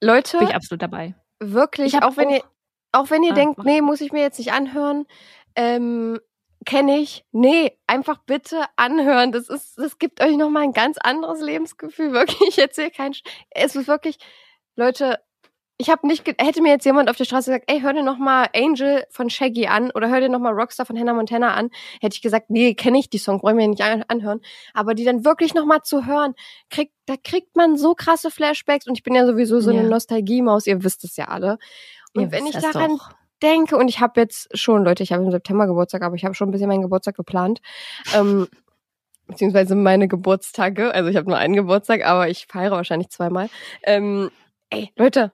Leute, bin ich absolut dabei. wirklich, auch wenn auch- ihr, auch wenn ihr Ah, denkt, nee, muss ich mir jetzt nicht anhören, ähm, kenne ich. Nee, einfach bitte anhören. Das ist, das gibt euch nochmal ein ganz anderes Lebensgefühl. Wirklich, ich erzähle kein, Sch- es ist wirklich, Leute, ich habe nicht, hätte mir jetzt jemand auf der Straße gesagt, ey, hör dir nochmal Angel von Shaggy an oder hör dir nochmal Rockstar von Hannah Montana an, hätte ich gesagt, nee, kenne ich die Song, brauche ich mir nicht an, anhören. Aber die dann wirklich nochmal zu hören, kriegt, da kriegt man so krasse Flashbacks und ich bin ja sowieso so Ja. eine Nostalgie-Maus, ihr wisst es ja alle. Und Ihr wenn ich daran doch. denke, und ich habe jetzt schon, Leute, ich habe im September Geburtstag, aber ich habe schon ein bisschen meinen Geburtstag geplant. Ähm, beziehungsweise meine Geburtstage. Also ich habe nur einen Geburtstag, aber ich feiere wahrscheinlich zweimal. Ähm, ey, Leute,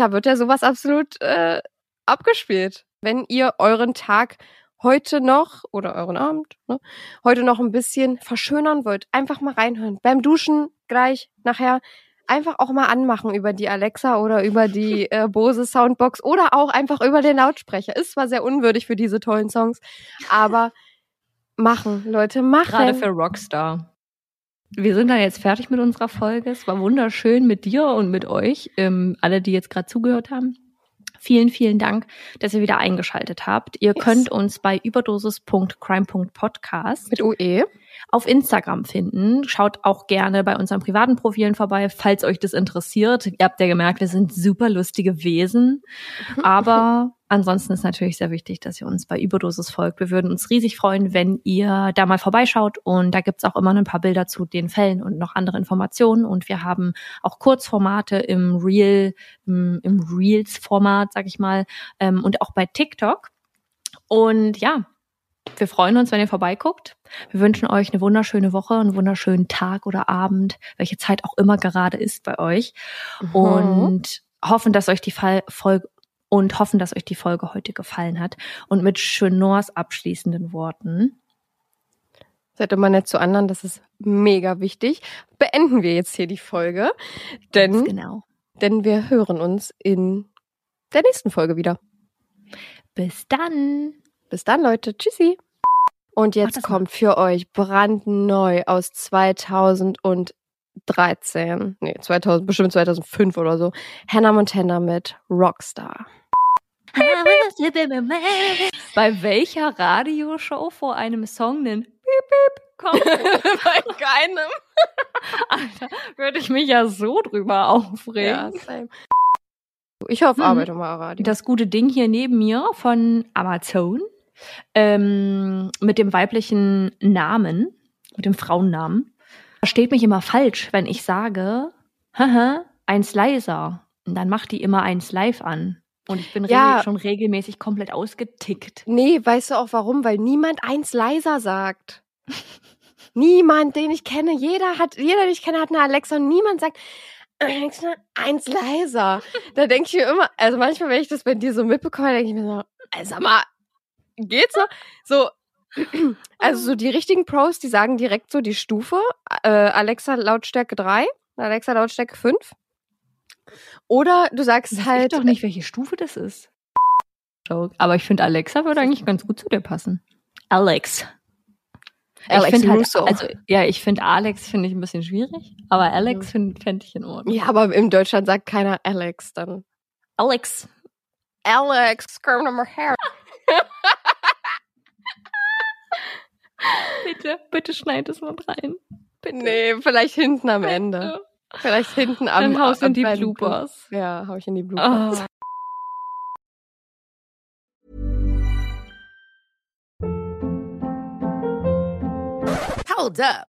da wird ja sowas absolut äh, abgespielt. Wenn ihr euren Tag heute noch oder euren Abend, ne, heute noch ein bisschen verschönern wollt, einfach mal reinhören. Beim Duschen gleich nachher einfach auch mal anmachen über die Alexa oder über die äh, Bose Soundbox oder auch einfach über den Lautsprecher. Ist zwar sehr unwürdig für diese tollen Songs, aber machen, Leute, machen. Gerade für Rockstar. Wir sind dann jetzt fertig mit unserer Folge. Es war wunderschön mit dir und mit euch, ähm, alle, die jetzt gerade zugehört haben. Vielen, vielen Dank, dass ihr wieder eingeschaltet habt. Ihr Yes. könnt uns bei überdosis.crime.podcast mit UE. auf Instagram finden. Schaut auch gerne bei unseren privaten Profilen vorbei, falls euch das interessiert. Ihr habt ja gemerkt, wir sind super lustige Wesen. Aber ansonsten ist natürlich sehr wichtig, dass ihr uns bei Überdosis folgt. Wir würden uns riesig freuen, wenn ihr da mal vorbeischaut. Und da gibt's auch immer ein paar Bilder zu den Fällen und noch andere Informationen. Und wir haben auch Kurzformate im Real, im, im Reels-Format, sag ich mal, ähm, und auch bei TikTok. Und ja, wir freuen uns, wenn ihr vorbeiguckt. Wir wünschen euch eine wunderschöne Woche, einen wunderschönen Tag oder Abend, welche Zeit auch immer gerade ist bei euch. Mhm. Und hoffen, dass euch die Fall Folge und hoffen, dass euch die Folge heute gefallen hat. Und mit Chenors abschließenden Worten. Seid immer nett zu anderen, das ist mega wichtig. Beenden wir jetzt hier die Folge, denn, Ganz genau. denn wir hören uns in der nächsten Folge wieder. Bis dann. Bis dann, Leute. Tschüssi. Und jetzt kommt für euch brandneu aus 2013, nee, 2000, bestimmt 2005 oder so, Hannah Montana mit Rockstar. Bei welcher Radioshow vor einem Song kommt? Bei keinem. Alter, würde ich mich ja so drüber aufregen. same. Ich hoffe, Mhm. arbeite mal Radio. das gute Ding hier neben mir von Amazon ähm, mit dem weiblichen Namen, mit dem Frauennamen, versteht mich immer falsch, wenn ich sage, haha, eins leiser. Und dann macht die immer eins live an. Und ich bin Ja. regel- schon regelmäßig komplett ausgetickt. Nee, weißt du auch warum? Weil niemand eins leiser sagt. niemand, den ich kenne, jeder hat, jeder, den ich kenne, hat eine Alexa und niemand sagt, Alexa, eins leiser. Da denke ich mir immer, also manchmal, wenn ich das bei dir so mitbekomme, denke ich mir so, sag mal, geht's noch? So, also so die richtigen Pros, die sagen direkt so die Stufe, äh, Alexa Lautstärke 3, Alexa Lautstärke 5. Oder du sagst Ich weiß halt, doch nicht, welche Stufe das ist. Aber ich finde, Alexa würde eigentlich ganz gut zu dir passen. Alex. Alex ich finde halt, also ja, ich finde Alex finde ich ein bisschen schwierig, aber Alex finde fänd ich in Ordnung. ja, aber in Deutschland sagt keiner Alex dann. Alex. Alex, komm noch mal her. Bitte, bitte schneid es mal rein. Nee, vielleicht hinten am Ende. Vielleicht hinten am Dann haust in die Bloopers. Ja, hau ich in die Bloopers. Oh. Hold up.